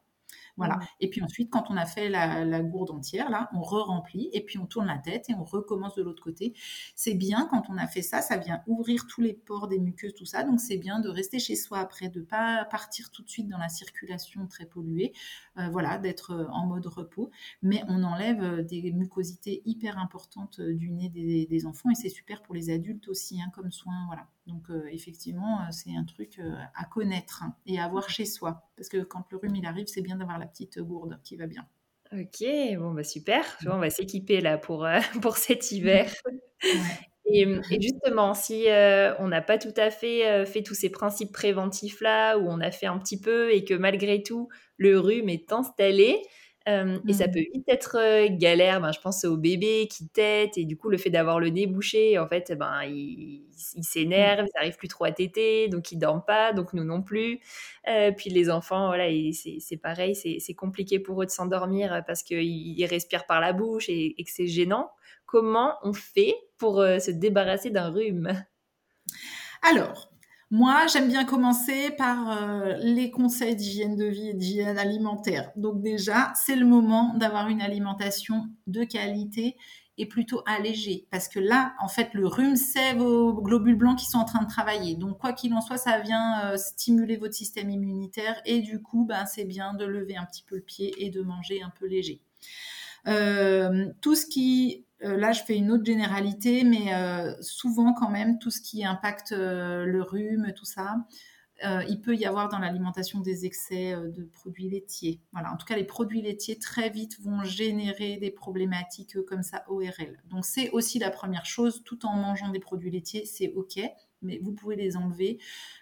Voilà. Mmh. Et puis ensuite, quand on a fait la, gourde entière, là, on re-remplit et puis on tourne la tête et on recommence de l'autre côté. C'est bien quand on a fait ça, ça vient ouvrir tous les pores des muqueuses, tout ça. Donc c'est bien de rester chez soi après, de pas partir tout de suite dans la circulation très polluée. Euh, voilà, d'être euh, en mode repos. Mais on enlève euh, des mucosités hyper importantes du nez des, enfants et c'est super pour les adultes aussi, hein, comme soin. Voilà. Donc effectivement, c'est un truc à connaître hein, et à avoir chez soi. Parce que quand le rhume il arrive, c'est bien d'avoir la petite gourde qui va bien. Ok, bon bah super. On va s'équiper là pour, *laughs* pour cet *laughs* hiver. Et, justement, si on n'a pas tout à fait fait tous ces principes préventifs là, ou on a fait un petit peu et que malgré tout le rhume est installé, et ça mmh. peut vite être galère. Ben, je pense aux bébés qui têtent et du coup, le fait d'avoir le nez bouché, en fait, ben, ils il s'énervent, ils n'arrivent plus trop à téter, donc ils dorment pas, donc nous non plus. puis les enfants, voilà, c'est pareil, c'est compliqué pour eux de s'endormir parce qu'ils respirent par la bouche et, que c'est gênant. Comment on fait pour se débarrasser d'un rhume? Alors, Moi, j'aime bien commencer par euh, les conseils d'hygiène de vie et d'hygiène alimentaire. Donc déjà, c'est le moment d'avoir une alimentation de qualité et plutôt allégée. Parce que là, en fait, le rhume, c'est vos globules blancs qui sont en train de travailler. Donc, quoi qu'il en soit, ça vient euh, stimuler votre système immunitaire. Et du coup, ben, c'est bien de lever un petit peu le pied et de manger un peu léger. Euh, tout ce qui là, je fais une autre généralité, mais euh, souvent quand même, tout ce qui impacte euh, le rhume, tout ça, il peut y avoir dans l'alimentation des excès de produits laitiers. Voilà, en tout cas, les produits laitiers très vite vont générer des problématiques comme ça ORL. Donc, c'est aussi la première chose, tout en mangeant des produits laitiers, c'est OK, mais vous pouvez les enlever,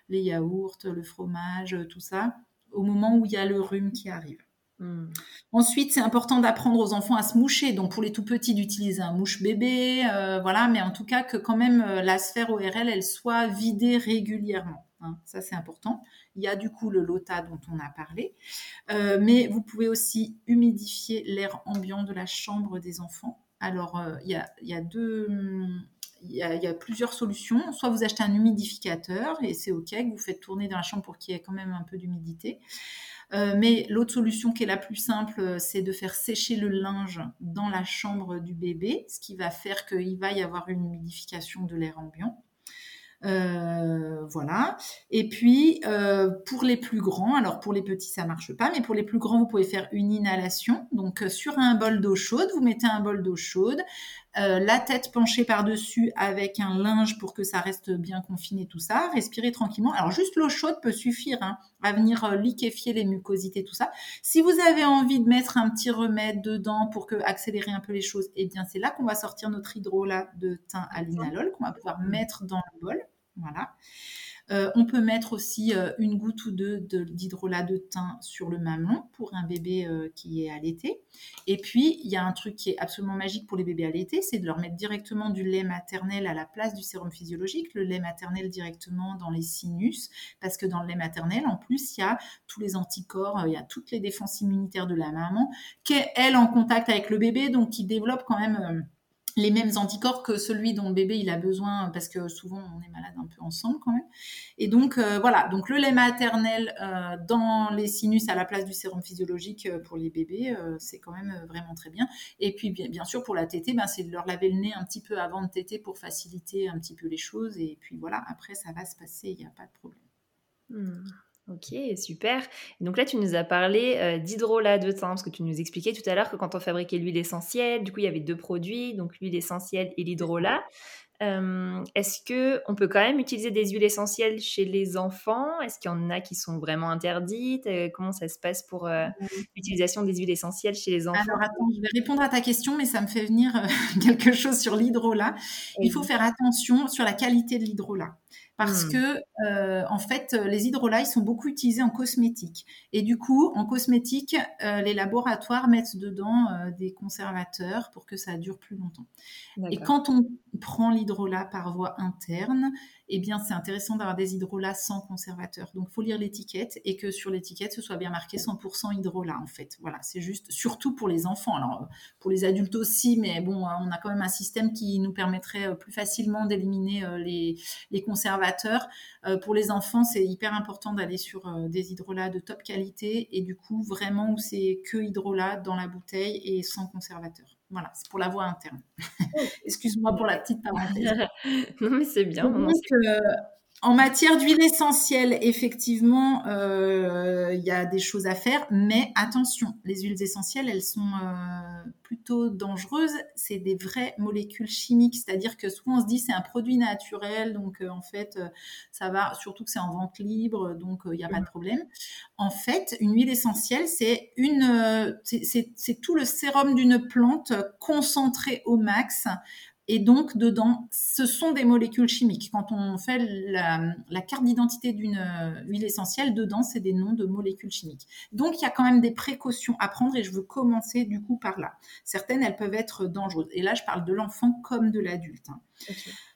les yaourts, le fromage, tout ça, au moment où il y a le rhume qui arrive. Hmm. Ensuite, c'est important d'apprendre aux enfants à se moucher. Donc, pour les tout petits, d'utiliser un mouche bébé, euh, voilà. Mais en tout cas, que quand même euh, la sphère ORL, elle soit vidée régulièrement. Hein. Ça, c'est important. Il y a du coup le LOTA dont on a parlé, euh, mais vous pouvez aussi humidifier l'air ambiant de la chambre des enfants. Alors, il y, a, il y, a, plusieurs solutions. Soit vous achetez un humidificateur et c'est OK, que vous faites tourner dans la chambre pour qu'il y ait quand même un peu d'humidité. Euh, mais l'autre solution qui est la plus simple, euh, c'est de faire sécher le linge dans la chambre du bébé, ce qui va faire qu'il va y avoir une humidification de l'air ambiant. Euh, voilà. Et puis pour les plus grands, alors pour les petits ça marche pas, mais pour les plus grands vous pouvez faire une inhalation. Donc sur un bol d'eau chaude, vous mettez un bol d'eau chaude, la tête penchée par dessus avec un linge pour que ça reste bien confiné tout ça. Respirez tranquillement. Alors juste l'eau chaude peut suffire hein, à venir liquéfier les mucosités tout ça. Si vous avez envie de mettre un petit remède dedans pour que accélérer un peu les choses, eh bien c'est là qu'on va sortir notre hydrolat de thym à linalol qu'on va pouvoir mettre dans le bol. Voilà. Euh, on peut mettre aussi euh, une goutte ou deux d'hydrolat de, thym sur le mamelon pour un bébé euh, qui est allaité. Et puis, il y a un truc qui est absolument magique pour les bébés allaités, c'est de leur mettre directement du lait maternel à la place du sérum physiologique, le lait maternel directement dans les sinus, parce que dans le lait maternel, en plus, il y a tous les anticorps, il y a toutes les défenses immunitaires de la maman, qui est, elle, en contact avec le bébé, donc qui développe quand même les mêmes anticorps que celui dont le bébé il a besoin parce que souvent on est malade un peu ensemble quand même. Et donc euh, voilà, donc le lait maternel euh, dans les sinus à la place du sérum physiologique euh, pour les bébés, c'est quand même vraiment très bien. Et puis bien, sûr pour la tétée, ben, c'est de leur laver le nez un petit peu avant de téter pour faciliter un petit peu les choses. Et puis voilà, après ça va se passer, il n'y a pas de problème. Hmm. Ok, super. Donc là, tu nous as parlé euh, d'hydrolat de thym, parce que tu nous expliquais tout à l'heure que quand on fabriquait l'huile essentielle, du coup, il y avait deux produits, donc l'huile essentielle et l'hydrolat. Euh, est-ce que on peut quand même utiliser des huiles essentielles chez les enfants? Est-ce qu'il y en a qui sont vraiment interdites? Euh, Comment ça se passe pour l'utilisation des huiles essentielles chez les enfants? Alors attends, je vais répondre à ta question, mais ça me fait venir *laughs* quelque chose sur l'hydrolat. Il faut faire attention sur la qualité de l'hydrolat parce mmh. que euh, en fait les hydrolats sont beaucoup utilisés en cosmétique. Et du coup en cosmétique euh, les laboratoires mettent dedans euh, des conservateurs pour que ça dure plus longtemps. Et quand on prend l'hydrolat par voie interne eh bien, c'est intéressant d'avoir des hydrolats sans conservateur. Donc, il faut lire l'étiquette et que sur l'étiquette, ce soit bien marqué 100% hydrolat, en fait. Voilà, c'est juste, surtout pour les enfants. Alors, pour les adultes aussi, mais bon, on a quand même un système qui nous permettrait euh, plus facilement d'éliminer euh, les, conservateurs. Euh, pour les enfants, c'est hyper important d'aller sur des hydrolats de top qualité et du coup, vraiment où c'est que hydrolat dans la bouteille et sans conservateur. Voilà, c'est pour la voie interne. *laughs* Excuse-moi pour la petite parenthèse. *laughs* non, mais c'est bien. Euh, en matière d'huile essentielle, effectivement, euh, il y a des choses à faire, mais attention, les huiles essentielles, elles sont euh, plutôt dangereuses. C'est des vraies molécules chimiques, c'est-à-dire que souvent on se dit c'est un produit naturel, donc en fait ça va, surtout que c'est en vente libre, donc il n'y a pas de problème. En fait, une huile essentielle, c'est une, c'est tout le sérum d'une plante concentré au max et donc, dedans, ce sont des molécules chimiques. Quand on fait la, carte d'identité d'une euh, huile essentielle, dedans, c'est des noms de molécules chimiques. Donc, il y a quand même des précautions à prendre et je veux commencer du coup par là. Certaines, elles peuvent être dangereuses. Et là, je parle de l'enfant comme de l'adulte. Hein.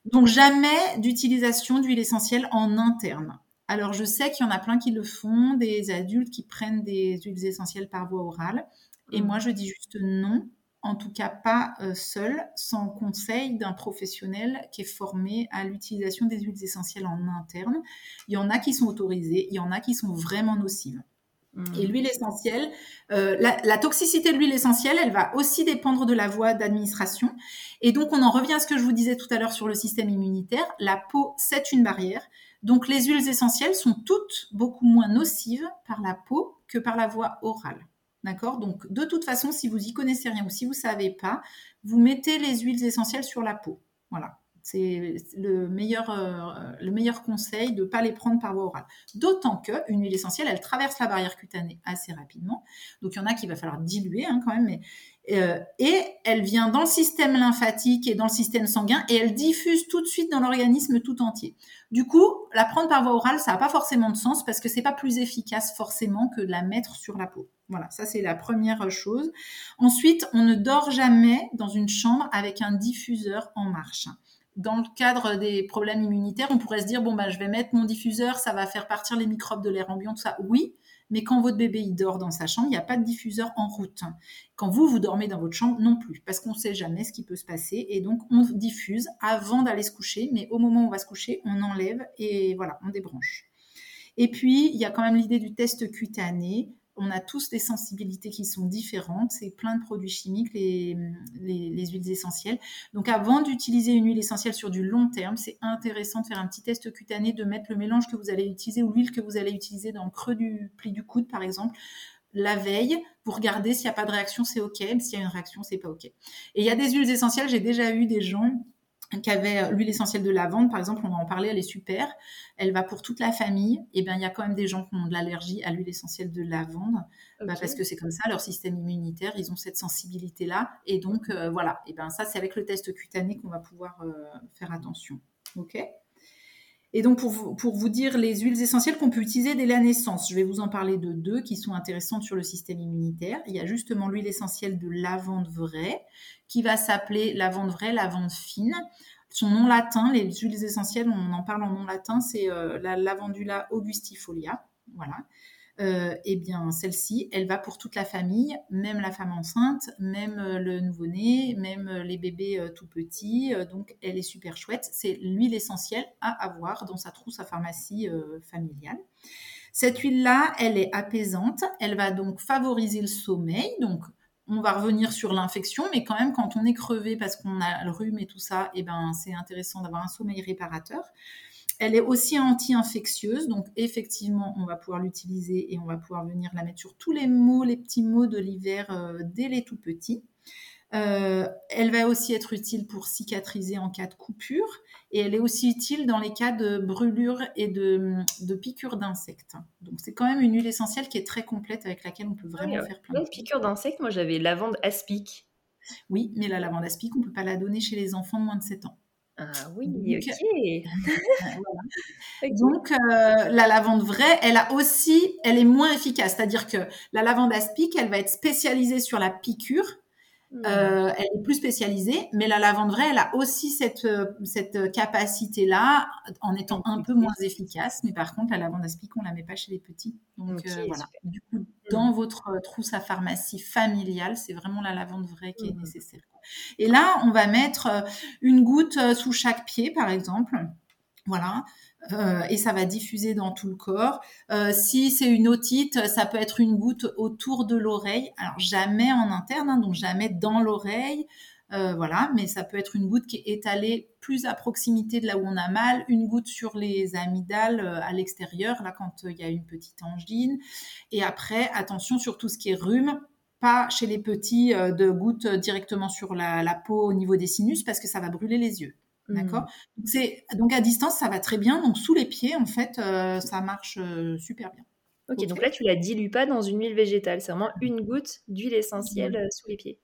Donc, jamais d'utilisation d'huile essentielle en interne. Alors, je sais qu'il y en a plein qui le font, des adultes qui prennent des huiles essentielles par voie orale. Et mmh. moi, je dis juste non en tout cas pas euh, seul, sans conseil d'un professionnel qui est formé à l'utilisation des huiles essentielles en interne. Il y en a qui sont autorisées, il y en a qui sont vraiment nocives. Mmh. Et l'huile essentielle, euh, la, toxicité de l'huile essentielle, elle va aussi dépendre de la voie d'administration. Et donc, on en revient à ce que je vous disais tout à l'heure sur le système immunitaire. La peau, c'est une barrière. Donc, les huiles essentielles sont toutes beaucoup moins nocives par la peau que par la voie orale. D'accord? Donc, de toute façon, si vous y connaissez rien ou si vous savez pas, vous mettez les huiles essentielles sur la peau. Voilà. C'est le meilleur, euh, le meilleur conseil de ne pas les prendre par voie orale. D'autant qu'une huile essentielle, elle traverse la barrière cutanée assez rapidement. Donc, il y en a qu'il va falloir diluer hein, quand même. Mais, euh, et elle vient dans le système lymphatique et dans le système sanguin et elle diffuse tout de suite dans l'organisme tout entier. Du coup, la prendre par voie orale, ça n'a pas forcément de sens parce que c'est pas plus efficace forcément que de la mettre sur la peau. Voilà, ça c'est la première chose. Ensuite, on ne dort jamais dans une chambre avec un diffuseur en marche. Dans le cadre des problèmes immunitaires, on pourrait se dire bon bah je vais mettre mon diffuseur, ça va faire partir les microbes de l'air ambiant, tout ça. Oui, mais quand votre bébé il dort dans sa chambre, il n'y a pas de diffuseur en route. Quand vous vous dormez dans votre chambre, non plus, parce qu'on ne sait jamais ce qui peut se passer et donc on diffuse avant d'aller se coucher, mais au moment où on va se coucher, on enlève et voilà, on débranche. Et puis il y a quand même l'idée du test cutané on a tous des sensibilités qui sont différentes. C'est plein de produits chimiques, les, huiles essentielles. Donc, avant d'utiliser une huile essentielle sur du long terme, c'est intéressant de faire un petit test cutané, de mettre le mélange que vous allez utiliser ou l'huile que vous allez utiliser dans le creux du pli du coude, par exemple, la veille. Vous regardez s'il n'y a pas de réaction, c'est OK. S'il y a une réaction, c'est pas OK. Et il y a des huiles essentielles. J'ai déjà eu des gens qui avait euh, l'huile essentielle de lavande, par exemple, on va en parler, elle est super. Elle va pour toute la famille. Et eh bien, il y a quand même des gens qui ont de l'allergie à l'huile essentielle de lavande, bah, parce que c'est comme ça, leur système immunitaire, ils ont cette sensibilité-là. Et donc, euh, voilà. Et bien, ça, c'est avec le test cutané qu'on va pouvoir euh, faire attention. OK? Et donc, pour vous, pour vous dire les huiles essentielles qu'on peut utiliser dès la naissance, je vais vous en parler de deux qui sont intéressantes sur le système immunitaire. Il y a justement l'huile essentielle de lavande vraie, qui va s'appeler lavande vraie, lavande fine. Son nom latin, les huiles essentielles, on en parle en nom latin, c'est euh, la lavandula augustifolia. Voilà. Euh, eh bien, celle-ci, elle va pour toute la famille, même la femme enceinte, même euh, le nouveau-né, même les bébés tout petits. donc, elle est super chouette. C'est l'huile essentielle à avoir dans sa trousse à pharmacie familiale. Cette huile-là, elle est apaisante. Elle va donc favoriser le sommeil. Donc, on va revenir sur l'infection, mais quand même, quand on est crevé parce qu'on a le rhume et tout ça, eh ben, c'est intéressant d'avoir un sommeil réparateur. Elle est aussi anti-infectieuse, donc effectivement, on va pouvoir l'utiliser et on va pouvoir venir la mettre sur tous les mots, les petits mots de l'hiver euh, dès les tout petits. Euh, elle va aussi être utile pour cicatriser en cas de coupure et elle est aussi utile dans les cas de brûlure et de, de piqûres d'insectes. Donc c'est quand même une huile essentielle qui est très complète avec laquelle on peut vraiment faire plein de piqûres d'insectes. Moi j'avais lavande aspic. Oui, mais la lavande aspic, on ne peut pas la donner chez les enfants de moins de 7 ans. Ah oui, *laughs* *laughs* ok. Donc, euh, la lavande vraie, elle a aussi, elle est moins efficace. C'est-à-dire que la lavande aspic, elle va être spécialisée sur la piqûre Mmh. Euh, elle est plus spécialisée, mais la lavande vraie, elle a aussi cette, euh, cette capacité-là, en étant un peu moins efficace. Mais par contre, la lavande aspic, on la met pas chez les petits. Donc euh, voilà. Du coup, mmh. dans votre trousse à pharmacie familiale, c'est vraiment la lavande vraie qui est mmh. nécessaire. Et là, on va mettre une goutte sous chaque pied, par exemple. Voilà. Euh, et ça va diffuser dans tout le corps. Euh, si c'est une otite, ça peut être une goutte autour de l'oreille. Alors jamais en interne, hein, donc jamais dans l'oreille. Euh, voilà, mais ça peut être une goutte qui est étalée plus à proximité de là où on a mal, une goutte sur les amygdales à l'extérieur, là quand il y a une petite angine. Et après, attention sur tout ce qui est rhume, pas chez les petits de gouttes directement sur la peau au niveau des sinus parce que ça va brûler les yeux. D'accord mmh. donc à distance, ça va très bien. Donc sous les pieds, en fait, euh, ça marche euh, super bien. ok, donc là, tu la dilues pas dans une huile végétale. C'est vraiment une goutte d'huile essentielle euh, sous les pieds.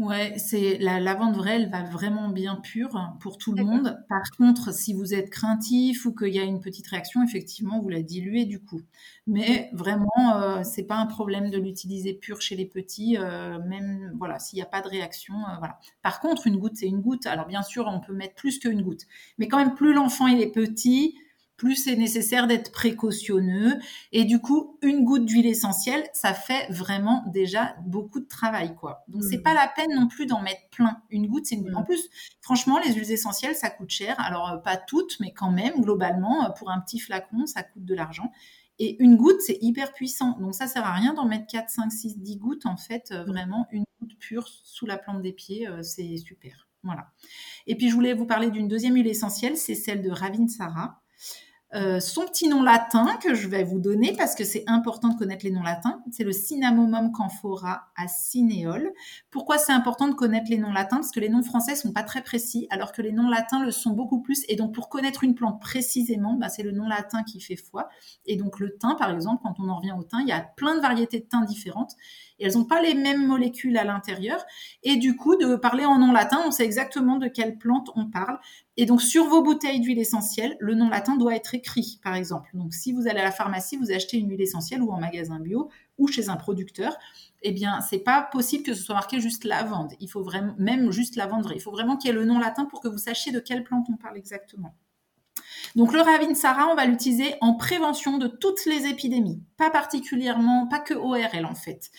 Ouais, c'est la lavande vraie, elle va vraiment bien pure pour tout le monde. Par contre, si vous êtes craintif ou qu'il y a une petite réaction, effectivement, vous la diluez du coup. Mais vraiment, euh, c'est pas un problème de l'utiliser pure chez les petits, euh, même voilà, s'il n'y a pas de réaction, euh, voilà. Par contre, une goutte, c'est une goutte. Alors bien sûr, on peut mettre plus qu'une goutte, mais quand même, plus l'enfant il est petit, plus c'est nécessaire d'être précautionneux. Et du coup, une goutte d'huile essentielle, ça fait vraiment déjà beaucoup de travail, quoi. Donc, c'est mmh. pas la peine non plus d'en mettre plein. Une goutte, c'est une... En mmh. plus, franchement, les huiles essentielles, ça coûte cher. Alors, euh, pas toutes, mais quand même, globalement, euh, pour un petit flacon, ça coûte de l'argent. Et une goutte, c'est hyper puissant. Donc ça sert à rien d'en mettre 4, 5, 6, 10 gouttes. En fait, euh, vraiment, une goutte pure sous la plante des pieds, c'est super. Voilà. Et puis, je voulais vous parler d'une deuxième huile essentielle, c'est celle de Ravinsara. Euh, son petit nom latin que je vais vous donner parce que c'est important de connaître les noms latins, c'est le Cinnamomum camphora cinéole. Pourquoi c'est important de connaître les noms latins? Parce que les noms français sont pas très précis, alors que les noms latins le sont beaucoup plus. Et donc pour connaître une plante précisément, bah, c'est le nom latin qui fait foi. Et donc le thym, par exemple, quand on en revient au thym, il y a plein de variétés de thym différentes elles n'ont pas les mêmes molécules à l'intérieur. Et du coup, de parler en nom latin, on sait exactement de quelle plante on parle. Et donc, sur vos bouteilles d'huile essentielle, le nom latin doit être écrit, par exemple. Donc, si vous allez à la pharmacie, vous achetez une huile essentielle ou en magasin bio ou chez un producteur, eh bien, c'est pas possible que ce soit marqué juste lavande. Il faut vraiment, même juste lavande, il faut vraiment qu'il y ait le nom latin pour que vous sachiez de quelle plante on parle exactement. Donc le Ravinsara, on va l'utiliser en prévention de toutes les épidémies, pas particulièrement, pas que ORL en fait.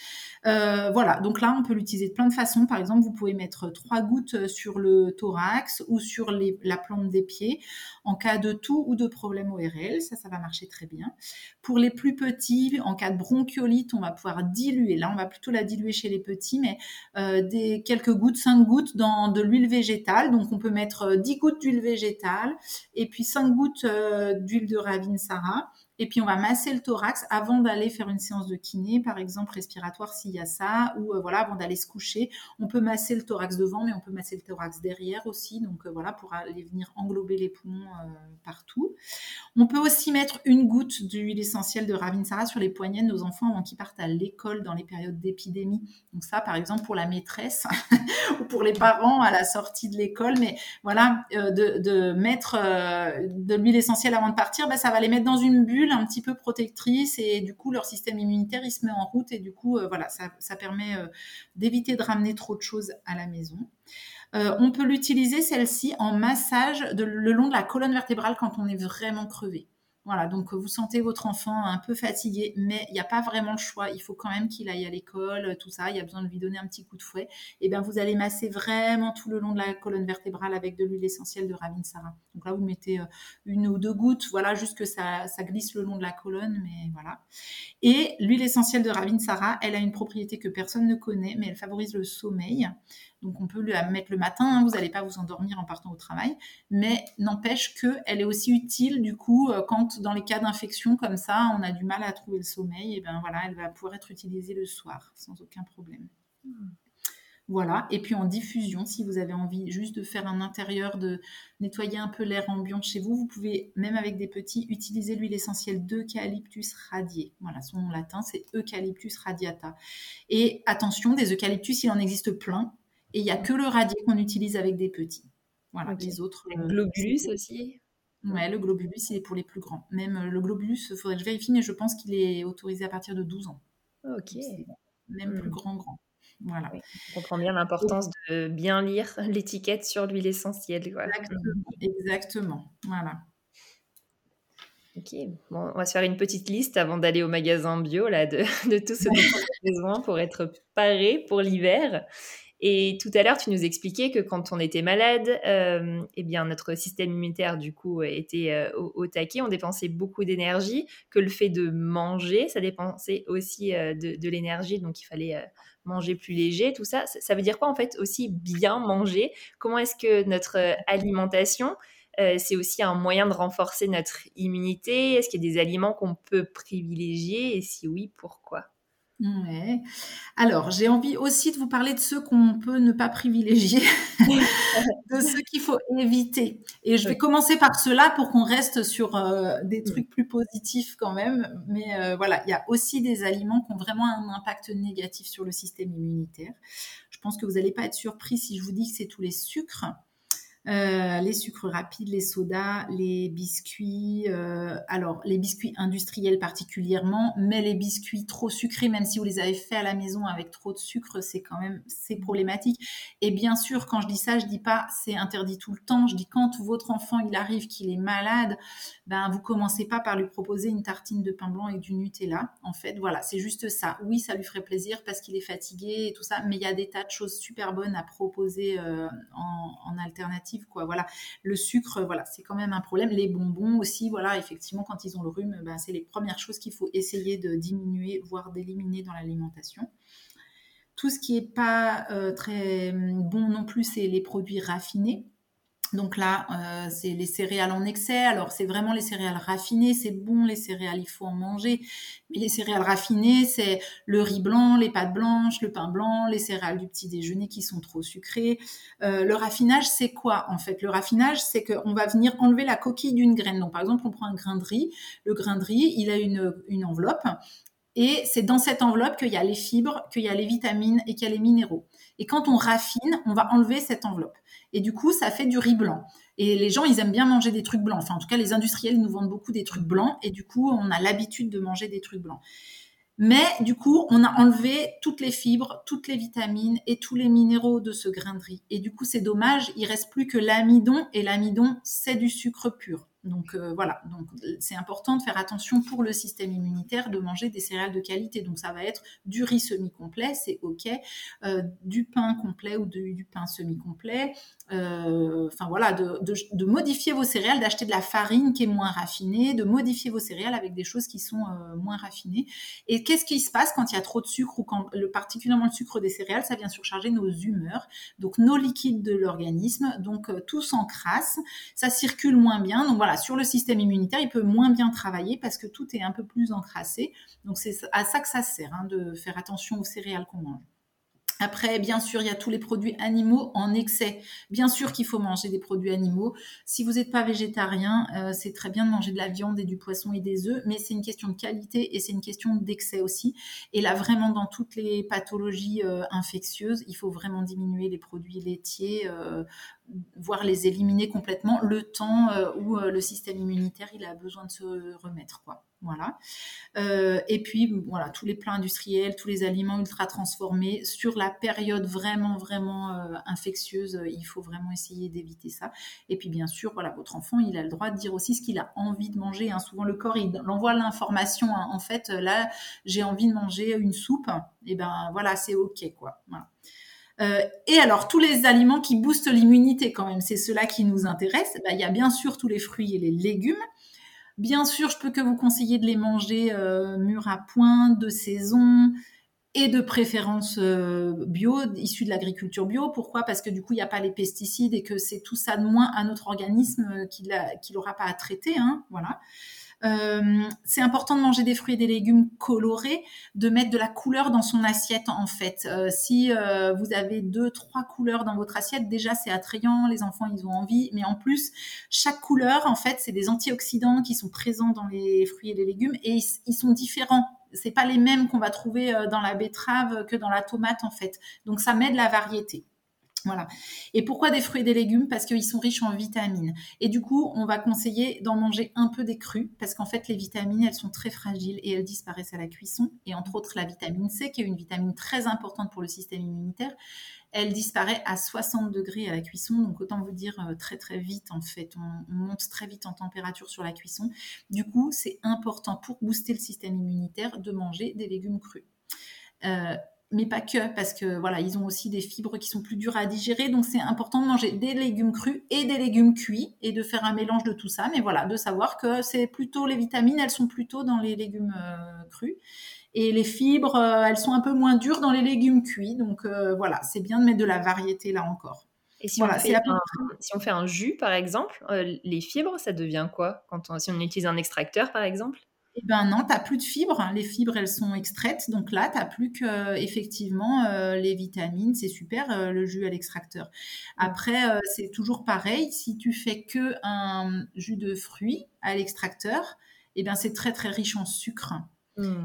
Euh, voilà, donc là, on peut l'utiliser de plein de façons. Par exemple, vous pouvez mettre trois gouttes sur le thorax ou sur la plante des pieds en cas de toux ou de problème ORL. Ça, ça va marcher très bien. Pour les plus petits, en cas de bronchiolite, on va pouvoir diluer. Là, on va plutôt la diluer chez les petits, mais euh, des quelques gouttes, cinq gouttes dans de l'huile végétale. Donc, on peut mettre 10 gouttes d'huile végétale et puis cinq gouttes euh, d'huile de Ravinsara et puis on va masser le thorax avant d'aller faire une séance de kiné, par exemple respiratoire s'il y a ça, ou euh, voilà avant d'aller se coucher. On peut masser le thorax devant, mais on peut masser le thorax derrière aussi, donc euh, voilà pour aller venir englober les poumons euh, partout. On peut aussi mettre une goutte d'huile essentielle de Ravinsara sur les poignets de nos enfants avant qu'ils partent à l'école dans les périodes d'épidémie. Donc ça, par exemple pour la maîtresse *laughs* ou pour les parents à la sortie de l'école, mais voilà de, mettre de l'huile essentielle avant de partir, bah, ça va les mettre dans une bulle un petit peu protectrice et du coup leur système immunitaire il se met en route et du coup euh, voilà ça, permet euh, d'éviter de ramener trop de choses à la maison. Euh, on peut l'utiliser celle-ci en massage le long de la colonne vertébrale quand on est vraiment crevé. Voilà, donc vous sentez votre enfant un peu fatigué, mais il n'y a pas vraiment le choix. Il faut quand même qu'il aille à l'école, tout ça. Il y a besoin de lui donner un petit coup de fouet. Et eh bien, vous allez masser vraiment tout le long de la colonne vertébrale avec de l'huile essentielle de Ravinsara. Donc là, vous mettez euh, une ou deux gouttes, voilà, juste que ça, glisse le long de la colonne, mais voilà. Et l'huile essentielle de Ravinsara, elle a une propriété que personne ne connaît, mais elle favorise le sommeil. Donc on peut la mettre le matin, hein, vous n'allez pas vous endormir en partant au travail, mais n'empêche qu'elle est aussi utile du coup euh, quand dans les cas d'infection comme ça, on a du mal à trouver le sommeil, et ben voilà, elle va pouvoir être utilisée le soir sans aucun problème. Voilà, et puis en diffusion, si vous avez envie juste de faire un intérieur, de nettoyer un peu l'air ambiant chez vous, vous pouvez, même avec des petits, utiliser l'huile essentielle d'eucalyptus radié. Voilà, son nom latin, c'est Eucalyptus radiata. Et attention, des eucalyptus, il en existe plein. Et il n'y a que le radier qu'on utilise avec des petits. Voilà, les autres. Le euh, globulus aussi Ouais, le globulus, il est pour les plus grands. Même euh, le globulus, il faudrait que je vérifie, mais je pense qu'il est autorisé à partir de 12 ans. Ok. Même plus hmm. grand, grand. Voilà. on comprend bien l'importance de bien lire *laughs* l'étiquette sur l'huile essentielle. Exactement. Exactement. Voilà. Ok, bon, on va se faire une petite liste avant d'aller au magasin bio là, de, *laughs* de tout ce dont on a besoin pour être paré pour l'hiver. Et tout à l'heure, tu nous expliquais que quand on était malade, euh, eh bien notre système immunitaire du coup était euh, au, taquet, on dépensait beaucoup d'énergie, que le fait de manger, ça dépensait aussi euh, de, l'énergie, donc il fallait manger plus léger, tout ça. Ça veut dire quoi en fait aussi bien manger? Comment est-ce que notre alimentation c'est aussi un moyen de renforcer notre immunité? Est-ce qu'il y a des aliments qu'on peut privilégier? Et si oui, pourquoi? Ouais. Alors, j'ai envie aussi de vous parler de ceux qu'on peut ne pas privilégier, *laughs* de ceux qu'il faut éviter. Et je vais commencer par ceux-là pour qu'on reste sur euh, des trucs plus positifs quand même. Mais euh, voilà, il y a aussi des aliments qui ont vraiment un impact négatif sur le système immunitaire. Je pense que vous n'allez pas être surpris si je vous dis que c'est tous les sucres. Euh, les sucres rapides, les sodas, les biscuits, euh, alors les biscuits industriels particulièrement, mais les biscuits trop sucrés, même si vous les avez fait à la maison avec trop de sucre, c'est quand même c'est problématique. Et bien sûr, quand je dis ça, je dis pas c'est interdit tout le temps. Je dis quand votre enfant il arrive qu'il est malade, ben vous commencez pas par lui proposer une tartine de pain blanc et du Nutella. En fait, voilà, c'est juste ça. Oui, ça lui ferait plaisir parce qu'il est fatigué et tout ça, mais il y a des tas de choses super bonnes à proposer euh, en, en alternative quoi. Voilà, le sucre, voilà, c'est quand même un problème. Les bonbons aussi, voilà, effectivement, quand ils ont le rhume, ben, c'est les premières choses qu'il faut essayer de diminuer, voire d'éliminer dans l'alimentation. Tout ce qui n'est pas euh, très bon non plus, c'est les produits raffinés. Donc là, euh, c'est les céréales en excès. Alors c'est vraiment les céréales raffinées, c'est bon les céréales, il faut en manger. Mais les céréales raffinées, c'est le riz blanc, les pâtes blanches, le pain blanc, les céréales du petit déjeuner qui sont trop sucrées. Euh, le raffinage, c'est quoi en fait? Le raffinage, c'est qu'on va venir enlever la coquille d'une graine. Donc par exemple, on prend un grain de riz. Le grain de riz, il a une, une enveloppe. Et c'est dans cette enveloppe qu'il y a les fibres, qu'il y a les vitamines et qu'il y a les minéraux. Et quand on raffine, on va enlever cette enveloppe. Et du coup, ça fait du riz blanc. Et les gens, ils aiment bien manger des trucs blancs. Enfin, en tout cas, les industriels nous vendent beaucoup des trucs blancs. Et du coup, on a l'habitude de manger des trucs blancs. Mais du coup, on a enlevé toutes les fibres, toutes les vitamines et tous les minéraux de ce grain de riz. Et du coup, c'est dommage, il reste plus que l'amidon. Et l'amidon, c'est du sucre pur. Donc euh, voilà, donc c'est important de faire attention pour le système immunitaire de manger des céréales de qualité. Donc ça va être du riz semi-complet, c'est ok, euh, du pain complet ou du pain semi-complet. Euh, enfin voilà, de, modifier vos céréales, d'acheter de la farine qui est moins raffinée, de modifier vos céréales avec des choses qui sont moins raffinées. Et qu'est-ce qui se passe quand il y a trop de sucre ou quand particulièrement le sucre des céréales, ça vient surcharger nos humeurs, donc nos liquides de l'organisme, donc tout s'encrasse, ça circule moins bien. Donc voilà sur le système immunitaire, il peut moins bien travailler parce que tout est un peu plus encrassé. Donc c'est à ça que ça sert, hein, de faire attention aux céréales qu'on mange. Après, bien sûr, il y a tous les produits animaux en excès. Bien sûr qu'il faut manger des produits animaux. Si vous n'êtes pas végétarien, euh, c'est très bien de manger de la viande et du poisson et des œufs, mais c'est une question de qualité et c'est une question d'excès aussi. Et là, vraiment, dans toutes les pathologies euh, infectieuses, il faut vraiment diminuer les produits laitiers, euh, voire les éliminer complètement le temps où le système immunitaire il a besoin de se remettre. Quoi. Voilà. Euh, et puis, voilà, tous les plats industriels, tous les aliments ultra transformés, sur la période vraiment, vraiment euh, infectieuse, euh, il faut vraiment essayer d'éviter ça. Et puis, bien sûr, voilà, votre enfant, il a le droit de dire aussi ce qu'il a envie de manger. Hein. Souvent, le corps, il envoie l'information. Hein. En fait, là, j'ai envie de manger une soupe. Et ben, voilà, c'est OK, quoi. Et alors, tous les aliments qui boostent l'immunité, quand même, c'est cela qui nous intéresse. Ben, il y a bien sûr tous les fruits et les légumes. Bien sûr, je peux que vous conseiller de les manger euh, mûrs à point, de saison et de préférence euh, bio, issus de l'agriculture bio. Pourquoi? Parce que du coup, il n'y a pas les pesticides et que c'est tout ça de moins à notre organisme euh, qu'il n'aura pas à traiter. Hein, voilà. Euh, c'est important de manger des fruits et des légumes colorés, de mettre de la couleur dans son assiette en fait. Euh, si euh, vous avez deux, trois couleurs dans votre assiette, déjà c'est attrayant, les enfants ils ont envie, mais en plus chaque couleur en fait c'est des antioxydants qui sont présents dans les fruits et les légumes et ils, sont différents. C'est pas les mêmes qu'on va trouver dans la betterave que dans la tomate en fait. Donc ça met de la variété. Voilà. Et pourquoi des fruits et des légumes? Parce qu'ils sont riches en vitamines. Et du coup, on va conseiller d'en manger un peu des crus, parce qu'en fait, les vitamines, elles sont très fragiles et elles disparaissent à la cuisson. Et entre autres, la vitamine C, qui est une vitamine très importante pour le système immunitaire, elle disparaît à 60 degrés à la cuisson. Donc, autant vous dire euh, très très vite, en fait, on, monte très vite en température sur la cuisson. Du coup, c'est important pour booster le système immunitaire de manger des légumes crus. Euh, mais pas que, parce que voilà, ils ont aussi des fibres qui sont plus dures à digérer, donc c'est important de manger des légumes crus et des légumes cuits et de faire un mélange de tout ça. Mais voilà, de savoir que c'est plutôt les vitamines, elles sont plutôt dans les légumes euh, crus et les fibres, euh, elles sont un peu moins dures dans les légumes cuits. Donc euh, voilà, c'est bien de mettre de la variété là encore. Et si, on, fait un, si on fait un jus, par exemple, les fibres, ça devient quoi quand Si on utilise un extracteur, par exemple? Eh ben non, tu plus de fibres. Les fibres, elles sont extraites. Donc là, tu plus que effectivement euh, les vitamines. C'est super euh, le jus à l'extracteur. Après, euh, c'est toujours pareil. Si tu fais que un jus de fruits à l'extracteur, eh ben c'est très très riche en sucre.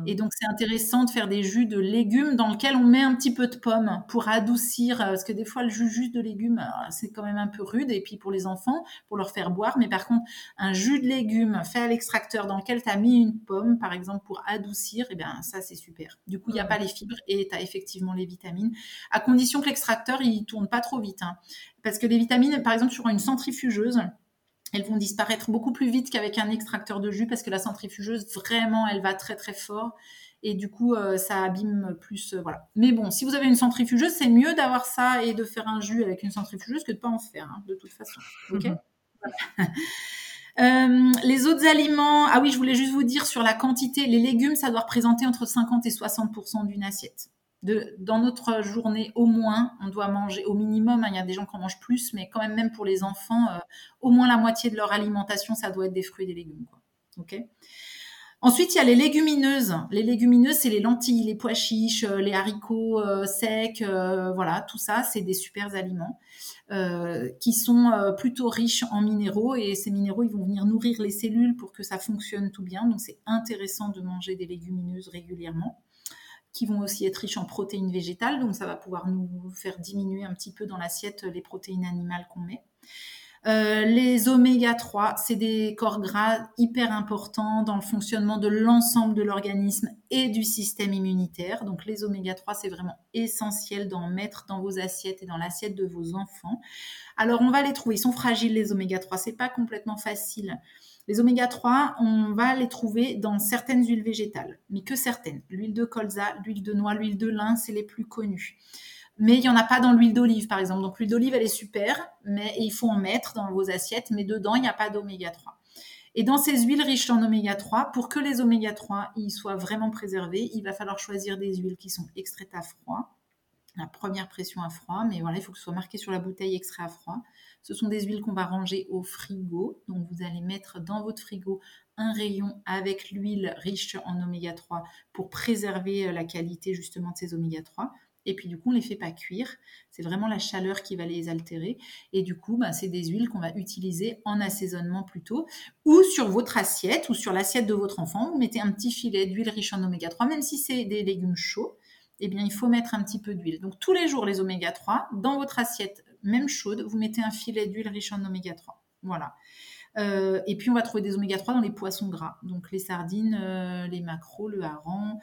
Et donc, c'est intéressant de faire des jus de légumes dans lesquels on met un petit peu de pommes pour adoucir, euh, parce que des fois, le jus juste de légumes, euh, c'est quand même un peu rude. Et puis, pour les enfants, pour leur faire boire. Mais par contre, un jus de légumes fait à l'extracteur dans lequel tu as mis une pomme, par exemple, pour adoucir, et eh bien, ça, c'est super. Du coup, il n'y a pas les fibres et tu as effectivement les vitamines, à condition que l'extracteur, il tourne pas trop vite. Hein. Parce que les vitamines, par exemple, sur une centrifugeuse, elles vont disparaître beaucoup plus vite qu'avec un extracteur de jus parce que la centrifugeuse, vraiment, elle va très très fort. Et du coup, euh, ça abîme plus. Euh, voilà. Mais bon, si vous avez une centrifugeuse, c'est mieux d'avoir ça et de faire un jus avec une centrifugeuse que de pas en faire, hein, de toute façon. Ok mhm. *laughs* euh, les autres aliments, ah oui, je voulais juste vous dire sur la quantité, les légumes, ça doit représenter entre 50 et 60% d'une assiette dans notre journée, au moins, on doit manger au minimum. Hein, il y a des gens qui en mangent plus, mais quand même, même pour les enfants, euh, au moins la moitié de leur alimentation, ça doit être des fruits et des légumes. Ok? Ensuite, il y a les légumineuses. Les légumineuses, c'est les lentilles, les pois chiches, euh, les haricots euh, secs, voilà, tout ça, c'est des super aliments qui sont plutôt riches en minéraux et ces minéraux, ils vont venir nourrir les cellules pour que ça fonctionne tout bien. Donc, c'est intéressant de manger des légumineuses régulièrement qui vont aussi être riches en protéines végétales, donc ça va pouvoir nous faire diminuer un petit peu dans l'assiette les protéines animales qu'on met. Euh, les oméga 3, c'est des corps gras hyper importants dans le fonctionnement de l'ensemble de l'organisme et du système immunitaire. Donc les oméga 3, c'est vraiment essentiel d'en mettre dans vos assiettes et dans l'assiette de vos enfants. Alors on va les trouver, ils sont fragiles les oméga 3, c'est pas complètement facile les oméga 3, on va les trouver dans certaines huiles végétales, mais que certaines. L'huile de colza, l'huile de noix, l'huile de lin, c'est les plus connus. Mais il n'y en a pas dans l'huile d'olive, par exemple. Donc l'huile d'olive, elle est super, mais il faut en mettre dans vos assiettes, mais dedans, il n'y a pas d'oméga 3. Et dans ces huiles riches en oméga 3, pour que les oméga 3 ils soient vraiment préservés, il va falloir choisir des huiles qui sont extraites à froid. La première pression à froid, mais voilà, il faut que ce soit marqué sur la bouteille extrait à froid. Ce sont des huiles qu'on va ranger au frigo. Donc vous allez mettre dans votre frigo un rayon avec l'huile riche en oméga 3 pour préserver euh, la qualité justement de ces oméga 3. Et puis du coup, on ne les fait pas cuire. C'est vraiment la chaleur qui va les altérer. Et du coup, bah, c'est des huiles qu'on va utiliser en assaisonnement plutôt. Ou sur votre assiette ou sur l'assiette de votre enfant, vous mettez un petit filet d'huile riche en oméga 3, même si c'est des légumes chauds. Eh bien, il faut mettre un petit peu d'huile. Donc tous les jours, les oméga 3 dans votre assiette même chaude, vous mettez un filet d'huile riche en oméga 3. Voilà. Euh, et puis on va trouver des oméga 3 dans les poissons gras, donc les sardines, euh, les maquereaux, le hareng,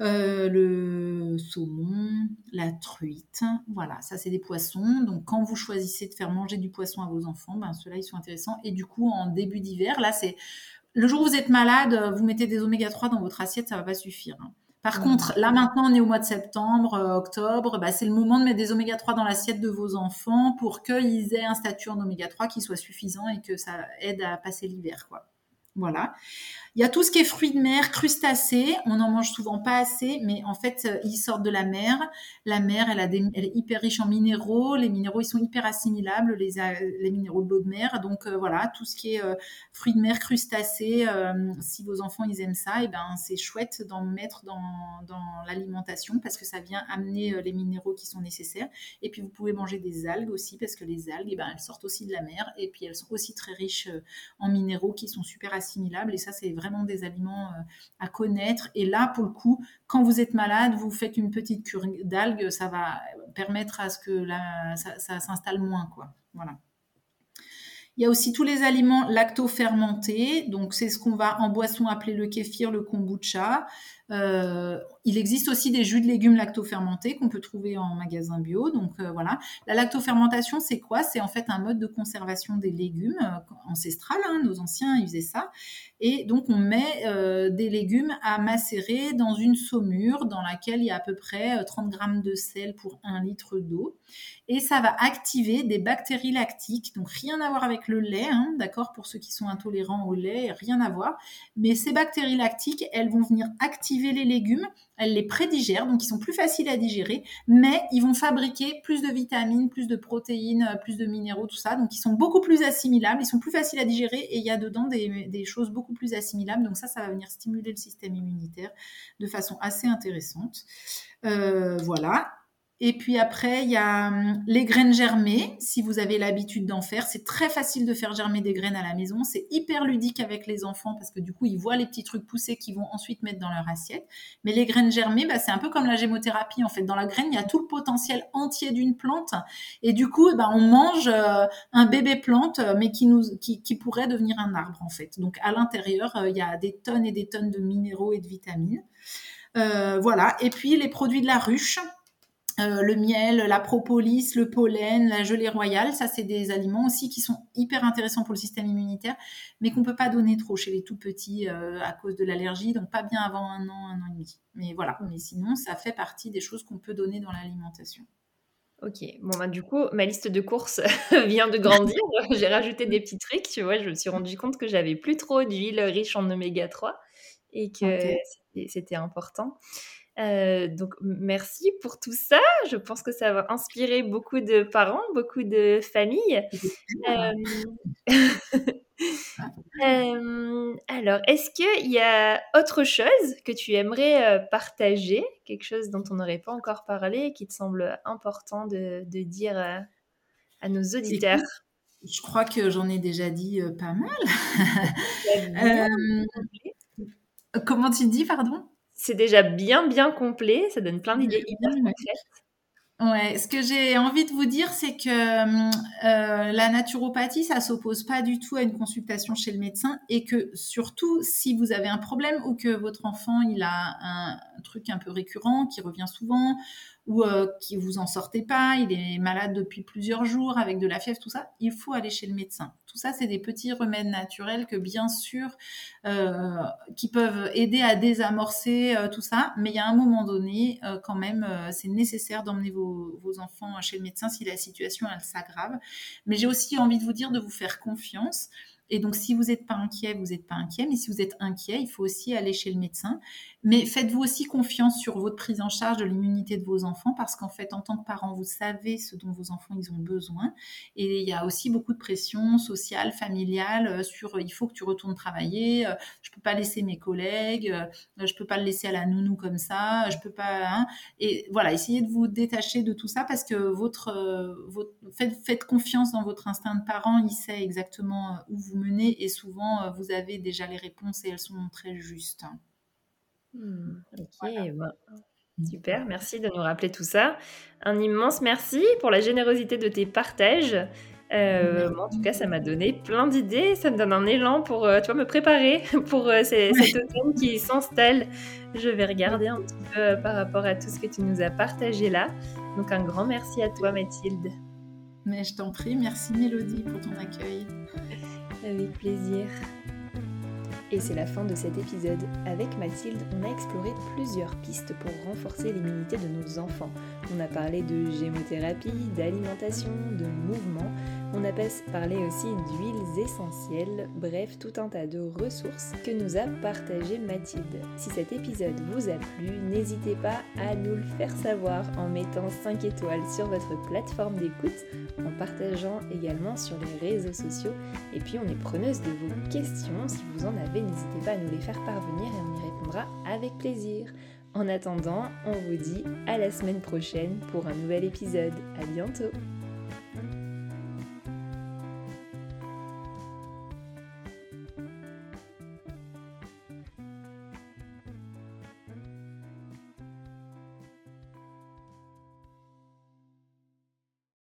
euh, le saumon, la truite. Voilà, ça c'est des poissons. Donc quand vous choisissez de faire manger du poisson à vos enfants, ben ceux-là ils sont intéressants. Et du coup en début d'hiver, là c'est le jour où vous êtes malade, vous mettez des oméga 3 dans votre assiette, ça va pas suffire. Hein. Par contre, là maintenant, on est au mois de septembre, euh, octobre, bah, c'est le moment de mettre des oméga 3 dans l'assiette de vos enfants pour qu'ils aient un statut en oméga 3 qui soit suffisant et que ça aide à passer l'hiver. quoi. Voilà. Il y a tout ce qui est fruits de mer, crustacés. On n'en mange souvent pas assez, mais en fait, euh, ils sortent de la mer. La mer, elle, a elle est hyper riche en minéraux. Les minéraux, ils sont hyper assimilables, les, euh, les minéraux de l'eau de mer. Donc euh, voilà, tout ce qui est fruits de mer, crustacés, si vos enfants, ils aiment ça, et eh ben, c'est chouette d'en mettre dans, dans l'alimentation parce que ça vient amener les minéraux qui sont nécessaires. Et puis, vous pouvez manger des algues aussi parce que les algues, eh ben, elles sortent aussi de la mer et puis elles sont aussi très riches en minéraux qui sont super assimilables. Et ça, c'est vraiment des aliments euh, à connaître. Et là, pour le coup, quand vous êtes malade, vous faites une petite cure d'algues, ça va permettre à ce que ça, s'installe moins, quoi. Voilà. Il y a aussi tous les aliments lacto-fermentés. Donc, c'est ce qu'on va en boisson appeler le kéfir, le kombucha. Euh, il existe aussi des jus de légumes lactofermentés qu'on peut trouver en magasin bio. Donc euh, voilà, la lactofermentation, c'est quoi? C'est en fait un mode de conservation des légumes euh, ancestral. Hein, nos anciens ils faisaient ça. Et donc on met des légumes à macérer dans une saumure dans laquelle il y a à peu près 30 grammes de sel pour un litre d'eau. Et ça va activer des bactéries lactiques. Donc rien à voir avec le lait, hein, d'accord? Pour ceux qui sont intolérants au lait, rien à voir. Mais ces bactéries lactiques, elles vont venir activer les légumes, elles les prédigèrent, donc ils sont plus faciles à digérer, mais ils vont fabriquer plus de vitamines, plus de protéines, euh, plus de minéraux, tout ça. Donc ils sont beaucoup plus assimilables, ils sont plus faciles à digérer et il y a dedans des, choses beaucoup plus assimilables. Donc ça, ça va venir stimuler le système immunitaire de façon assez intéressante. Euh, voilà. Et puis après, il y a hum, les graines germées, si vous avez l'habitude d'en faire. C'est très facile de faire germer des graines à la maison. C'est hyper ludique avec les enfants parce que du coup, ils voient les petits trucs pousser qu'ils vont ensuite mettre dans leur assiette. Mais les graines germées, bah, c'est un peu comme la gémothérapie. En fait, dans la graine, il y a tout le potentiel entier d'une plante. Et du coup, bah, on mange euh, un bébé plante, euh, mais qui, nous, qui, pourrait devenir un arbre, en fait. Donc, à l'intérieur, euh, il y a des tonnes et des tonnes de minéraux et de vitamines. voilà. Et puis, les produits de la ruche. Euh, le miel, la propolis, le pollen, la gelée royale, ça c'est des aliments aussi qui sont hyper intéressants pour le système immunitaire, mais qu'on peut pas donner trop chez les tout petits euh, à cause de l'allergie, donc pas bien avant un an, un an et demi. Mais voilà, mais sinon ça fait partie des choses qu'on peut donner dans l'alimentation. Ok, bon bah du coup ma liste de courses *laughs* vient de grandir. *laughs* J'ai rajouté des petits trucs, tu vois. Je me suis rendu compte que j'avais plus trop d'huile riche en oméga 3 et que c'était important. Euh, donc merci pour tout ça. Je pense que ça va inspirer beaucoup de parents, beaucoup de familles. Euh, *laughs* euh, alors, est-ce qu'il y a autre chose que tu aimerais partager, quelque chose dont on n'aurait pas encore parlé et qui te semble important de, de dire à nos auditeurs? Je crois que j'en ai déjà dit pas mal. *laughs* comment tu dis, pardon? C'est déjà bien, bien complet. Ça donne plein d'idées hyper concrètes. Ouais, ce que j'ai envie de vous dire, c'est que euh, la naturopathie, ça s'oppose pas du tout à une consultation chez le médecin et que surtout, si vous avez un problème ou que votre enfant il a un truc un peu récurrent qui revient souvent ou euh, qui vous en sortez pas, il est malade depuis plusieurs jours avec de la fièvre, tout ça, il faut aller chez le médecin. Tout ça, c'est des petits remèdes naturels que bien sûr, euh, qui peuvent aider à désamorcer euh, tout ça, mais il y a un moment donné, quand même, c'est nécessaire d'emmener vos, vos, enfants chez le médecin si la situation elle s'aggrave. Mais j'ai aussi envie de vous dire de vous faire confiance. Et donc, si vous n'êtes pas inquiet, vous n'êtes pas inquiet. Mais si vous êtes inquiet, il faut aussi aller chez le médecin. Mais faites-vous aussi confiance sur votre prise en charge de l'immunité de vos enfants parce qu'en fait, en tant que parent, vous savez ce dont vos enfants ils ont besoin. Et il y a aussi beaucoup de pression sociale, familiale euh, sur euh, il faut que tu retournes travailler, euh, je peux pas laisser mes collègues, je peux pas le laisser à la nounou comme ça, je peux pas. Hein. Et voilà, essayez de vous détacher de tout ça parce que votre, votre faites, faites confiance dans votre instinct de parent, il sait exactement où vous menez et souvent vous avez déjà les réponses et elles sont très justes. Hmm, ok, bah, super, merci de nous rappeler tout ça. Un immense merci pour la générosité de tes partages. Euh, en tout cas, ça m'a donné plein d'idées, ça me donne un élan pour euh, tu vois, me préparer *laughs* pour euh, cet automne qui s'installe. Je vais regarder un petit peu par rapport à tout ce que tu nous as partagé là. Donc un grand merci à toi Mathilde. Mais je t'en prie, merci Mélodie pour ton accueil. Avec plaisir. Et c'est la fin de cet épisode. Avec Mathilde, on a exploré plusieurs pistes pour renforcer l'immunité de nos enfants. On a parlé de gémothérapie, d'alimentation, de mouvement. On a parlé aussi d'huiles essentielles, bref, tout un tas de ressources que nous a partagé Mathilde. Si cet épisode vous a plu, n'hésitez pas à nous le faire savoir en mettant 5 étoiles sur votre plateforme d'écoute, en partageant également sur les réseaux sociaux. Et puis on est preneuse de vos questions. Si vous en avez, n'hésitez pas à nous les faire parvenir et on y répondra avec plaisir. En attendant, on vous dit à la semaine prochaine pour un nouvel épisode. À bientôt!